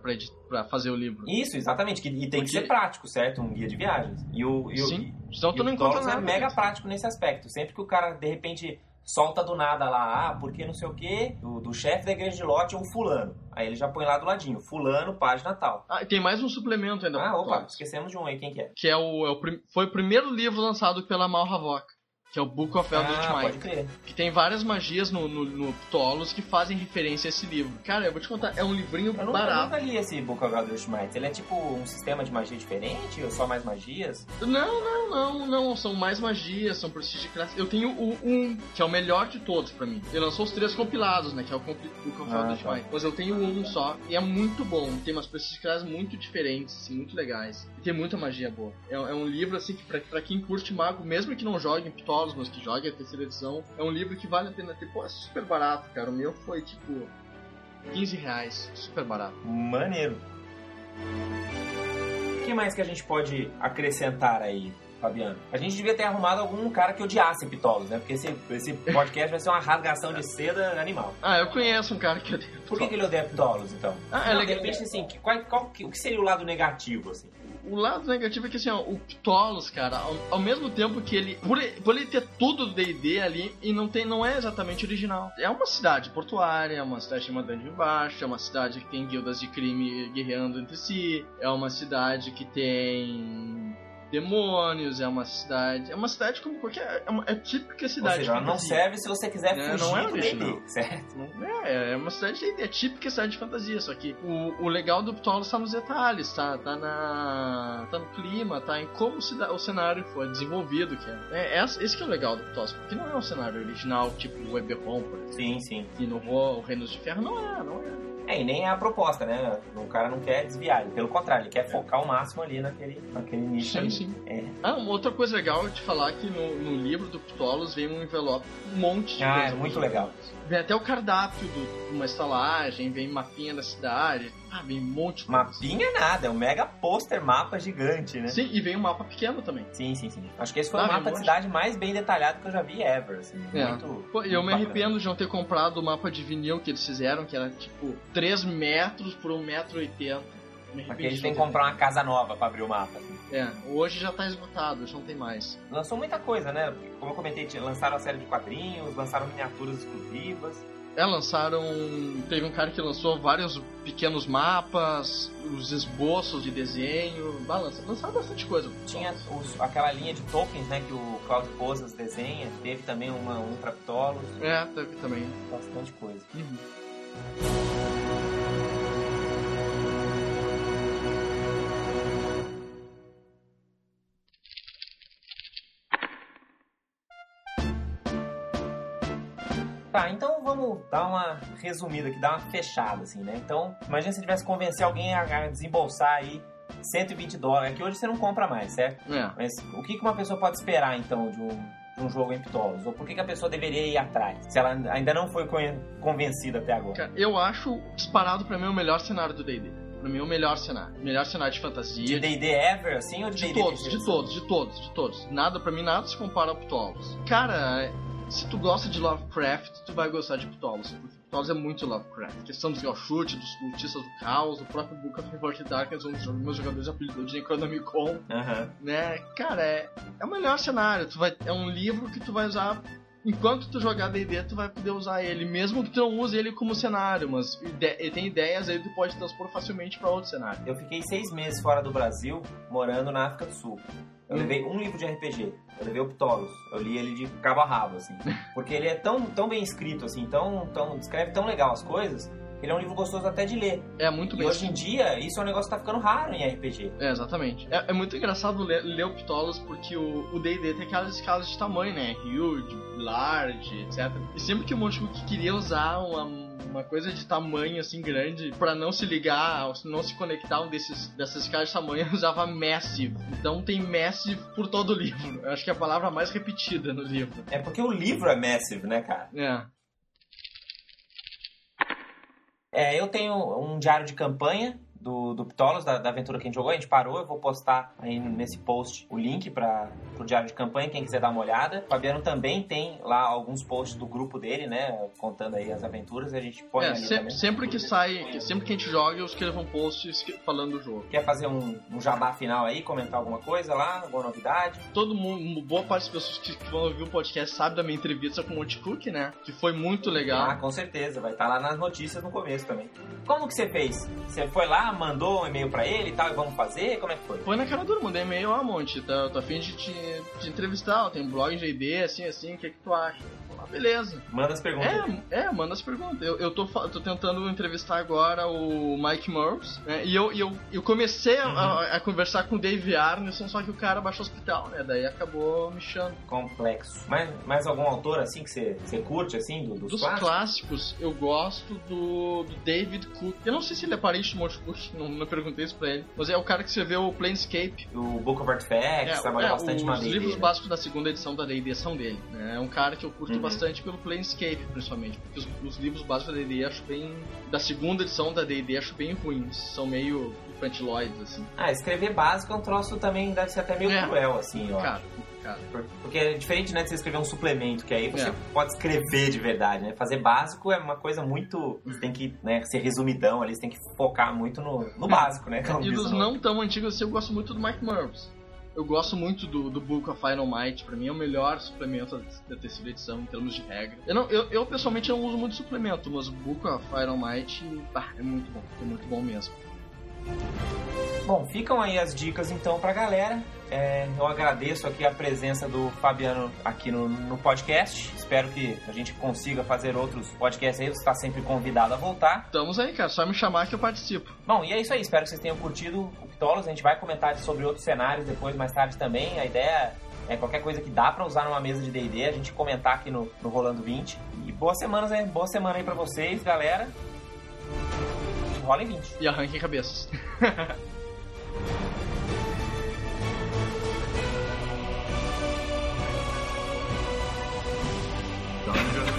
fazer o livro. Isso, exatamente. que- E tem que Porque- ser prático, certo? Um guia de viagens. E o, e o, Sim, senão tu não encontra Taurus nada. é mega prático nesse aspecto. Sempre que o cara, de repente, solta do nada lá, ah, porque não sei o quê, do, do chefe da igreja de Lote é um fulano. Aí ele já põe lá do ladinho, fulano, página tal. Ah, e tem mais um suplemento ainda. Ah, opa, esquecemos de um aí, quem que é? Que é o, é o foi o primeiro livro lançado pela Mal Havok. Que é o Book of Eldritch Ah, pode Mind. crer. Que tem várias magias no, no, no Ptolos que fazem referência a esse livro. Cara, eu vou te contar, é um livrinho Eu eu barato. nunca li esse Book of Eldritch Might. Ele é tipo um sistema de magia diferente ou só mais magias? Não, não, não, não. São mais magias, são prestígio de classe. Eu tenho o 1, que é o melhor de todos pra mim. Ele lançou os três compilados, né? Que é o Book of Ah, Eldritch tá. Mind. Mas eu tenho um só. E é muito bom. Tem umas prestígio de classe muito diferentes, assim, muito legais. Tem muita magia boa. É, é um livro, assim, que pra, pra quem curte mago, mesmo que não jogue em Ptolos, mas que jogue a terceira edição. É um livro que vale a pena ter. Pô, é super barato, cara. O meu foi tipo 15 reais. Super barato. Maneiro. O que mais que a gente pode acrescentar aí, Fabiano? A gente devia ter arrumado algum cara que odiasse Pitolos, né? Porque esse, esse podcast vai ser uma rasgação de seda animal. Ah, eu conheço um cara que odeia. Por que, que ele odeia Pitolos, então? Ah, é Não, de legal. repente, assim, qual, qual, o que seria o lado negativo, assim? O lado negativo é que assim, ó, o Ptolos, cara, ao, ao mesmo tempo que ele. Por, ele. por ele ter tudo do DD ali e não tem. não é exatamente original. É uma cidade portuária, é uma cidade chamada de Baixo, é uma cidade que tem guildas de crime guerreando entre si, é uma cidade que tem demônios, é uma cidade. É uma cidade como qualquer. É, uma, é típica Ou cidade seja, ela não serve se você quiser É, fugir não é do original. Certo? Não É, é uma cidade de, é típica cidade de fantasia, só que o, o legal do Ptolos tá nos detalhes, tá, tá na tá no clima, tá em como o cenário foi desenvolvido, que é, é esse esse que é o legal do Ptolos, porque não é um cenário original, tipo o Eberron, por exemplo, Sim, sim. que inovou o Reinos de Ferro, não é, não é. É, e nem é a proposta, né? O cara não quer desviar, pelo contrário, ele quer focar o máximo ali naquele, naquele nicho. Sim, ali. sim. É. Ah, uma outra coisa legal de falar é que no, no livro do Ptolos vem um envelope, um monte de Ah, coisa. é muito legal. Vem até o cardápio de uma estalagem, vem mapinha da cidade, ah, vem um monte de coisa. Mapinha é nada, é um mega pôster mapa gigante, né? Sim, e vem um mapa pequeno também. Sim, sim, sim. Acho que esse foi Ah, o mapa um monte. cidade mais bem detalhado que eu já vi ever. Assim. É. Muito. Pô, eu muito me bacana. arrependo de não ter comprado o mapa de vinil que eles fizeram, que era tipo 3 metros por 1,80m. Porque eles têm que comprar uma casa nova pra abrir o mapa. assim. É, hoje já tá esgotado, hoje não tem mais. Lançou muita coisa, né? Como eu comentei, lançaram a série de quadrinhos, lançaram miniaturas exclusivas. É, lançaram. Teve um cara que lançou vários pequenos mapas, os esboços de desenho. Bah, lança- lançaram bastante coisa. Tinha os- aquela linha de tokens, né? Que o Claudio Posas desenha. Teve também uma, um pra Ptolos. É, teve também. Bastante coisa. Uhum. Tá, então vamos dar uma resumida aqui, dar uma fechada, assim, né? Então, imagina se você tivesse que convencer alguém a desembolsar aí 120 dólares, que hoje você não compra mais, certo? É. Mas o que uma pessoa pode esperar, então, de um, de um jogo em Ptolos? Ou por que, a pessoa deveria ir atrás, se ela ainda não foi convencida até agora? Cara, eu acho disparado pra mim o melhor cenário do DD. Pra mim, o melhor cenário. Melhor cenário de fantasia. De D&D ever, assim, ou de De todos, de todos, de todos, de todos. Nada, pra mim, nada se compara a Ptolos. Cara, se tu gosta de Lovecraft, tu vai gostar de Ptolos. Porque Ptolos é muito Lovecraft. A questão dos Gauchute, dos cultistas do caos, o próprio Book of Revolt Darkness, um dos meus jogadores apelidou de Necronomicon, Aham. né? Cara, é, é o melhor cenário. Tu vai, é um livro que tu vai usar... Enquanto tu jogar D&D, tu vai poder usar ele, mesmo que tu não use ele como cenário, mas ide- ele tem ideias aí que tu pode transpor facilmente pra outro cenário. Eu fiquei seis meses fora do Brasil, morando na África do Sul. Eu levei um livro de RPG. Eu levei o. Eu li ele de cabo a rabo, assim. Porque ele é tão, tão bem escrito, assim, tão, tão, descreve tão legal as coisas, que ele é um livro gostoso até de ler. É muito E bem hoje em dia, isso é um negócio que tá ficando raro em RPG. É, exatamente. É, é muito engraçado ler, ler o Ptolos porque o D&D tem aquelas escalas de tamanho, né? Huge, large, etc. E sempre que o Monte queria usar uma, uma coisa de tamanho assim grande pra não se ligar, não se conectar um desses, dessas escalas de tamanho, usava Massive. Então tem Massive por todo o livro. Eu acho que é a palavra mais repetida no livro. É porque o livro é massive, né, cara? É. É, eu tenho um diário de campanha do, do Ptolos, da, da aventura que a gente jogou. A gente parou, eu vou postar aí nesse post o link para o diário de campanha, quem quiser dar uma olhada. O Fabiano também tem lá alguns posts do grupo dele, né? Contando aí as aventuras, a gente põe É, ali se- também. sempre que sai, que- sempre que a gente joga, eu escrevo um post falando do jogo. Quer fazer um, um jabá final aí, comentar alguma coisa lá, alguma novidade? todo mundo, boa parte das pessoas que, que vão ouvir o podcast sabe da minha entrevista com o Monty Cook, né? Que foi muito Ah, legal. com certeza, vai estar lá nas notícias no começo também. Como que você fez? Você foi lá, mandou um e-mail pra ele e tal, e vamos fazer? Como é que foi? Foi na cara dura, mandei e-mail, ó, Monte, tá, tô afim de te, entrevistar, tem um blog ID, assim, assim, o que que tu acha? Ah, beleza. Manda as perguntas. É, é, manda as perguntas. Eu, eu tô, tô tentando entrevistar agora o Mike Murs, né? E eu, e eu, eu comecei a- a, a conversar com o Dave Arneson, só que o cara baixou o hospital, né? Daí acabou me chamando. Complexo. Mais, mais algum autor assim que você, você curte, assim, do- dos, Dos clássicos? clássicos, eu gosto do, do David Cook. Eu não sei se ele é parente do Morty Cook, não, não perguntei isso pra ele. Mas é o cara que escreveu o Planescape. O Book of Artifacts, trabalha é, bastante os na D&D, livros básicos da segunda edição da D&D são dele. né? É um cara que eu curto Uhum. bastante pelo Planescape, principalmente. Porque os, os livros básicos da D&D acho bem... Da segunda edição da D&D acho bem ruins. São meio infantiloides, assim. Ah, escrever básico é um troço também, deve ser até meio É. cruel, assim, ó. Cara, cara. Por- Porque é diferente, né, de você escrever um suplemento, que aí você É. pode escrever de verdade, né? Fazer básico é uma coisa muito... Você tem que né, ser resumidão ali, você tem que focar muito no, no básico, né? como E dos não tão antigos assim, eu gosto muito do Mike Murphys. Eu gosto muito do, do Book of Final Might, pra mim é o melhor suplemento da- terceira edição em termos de regra. Eu, não, eu, eu, pessoalmente não uso muito suplemento, mas o Book of Final Might é muito bom, é muito bom mesmo. Bom, ficam aí as dicas então pra galera. É, eu agradeço aqui a presença do Fabiano aqui no, no podcast. Espero que a gente consiga fazer outros podcasts aí. Você está sempre convidado a voltar. Estamos aí, cara, só me chamar que eu participo. Bom, e é isso aí. Espero que vocês tenham curtido o Mythology, a gente vai comentar sobre outros cenários depois, mais tarde também. A ideia é qualquer coisa que dá para usar numa mesa de D&D, a gente comentar aqui no, no Rolando 20. E boas semanas, hein? Boa semana aí pra vocês, galera. Rola em 20. E arranquem cabeças. Dungeon então,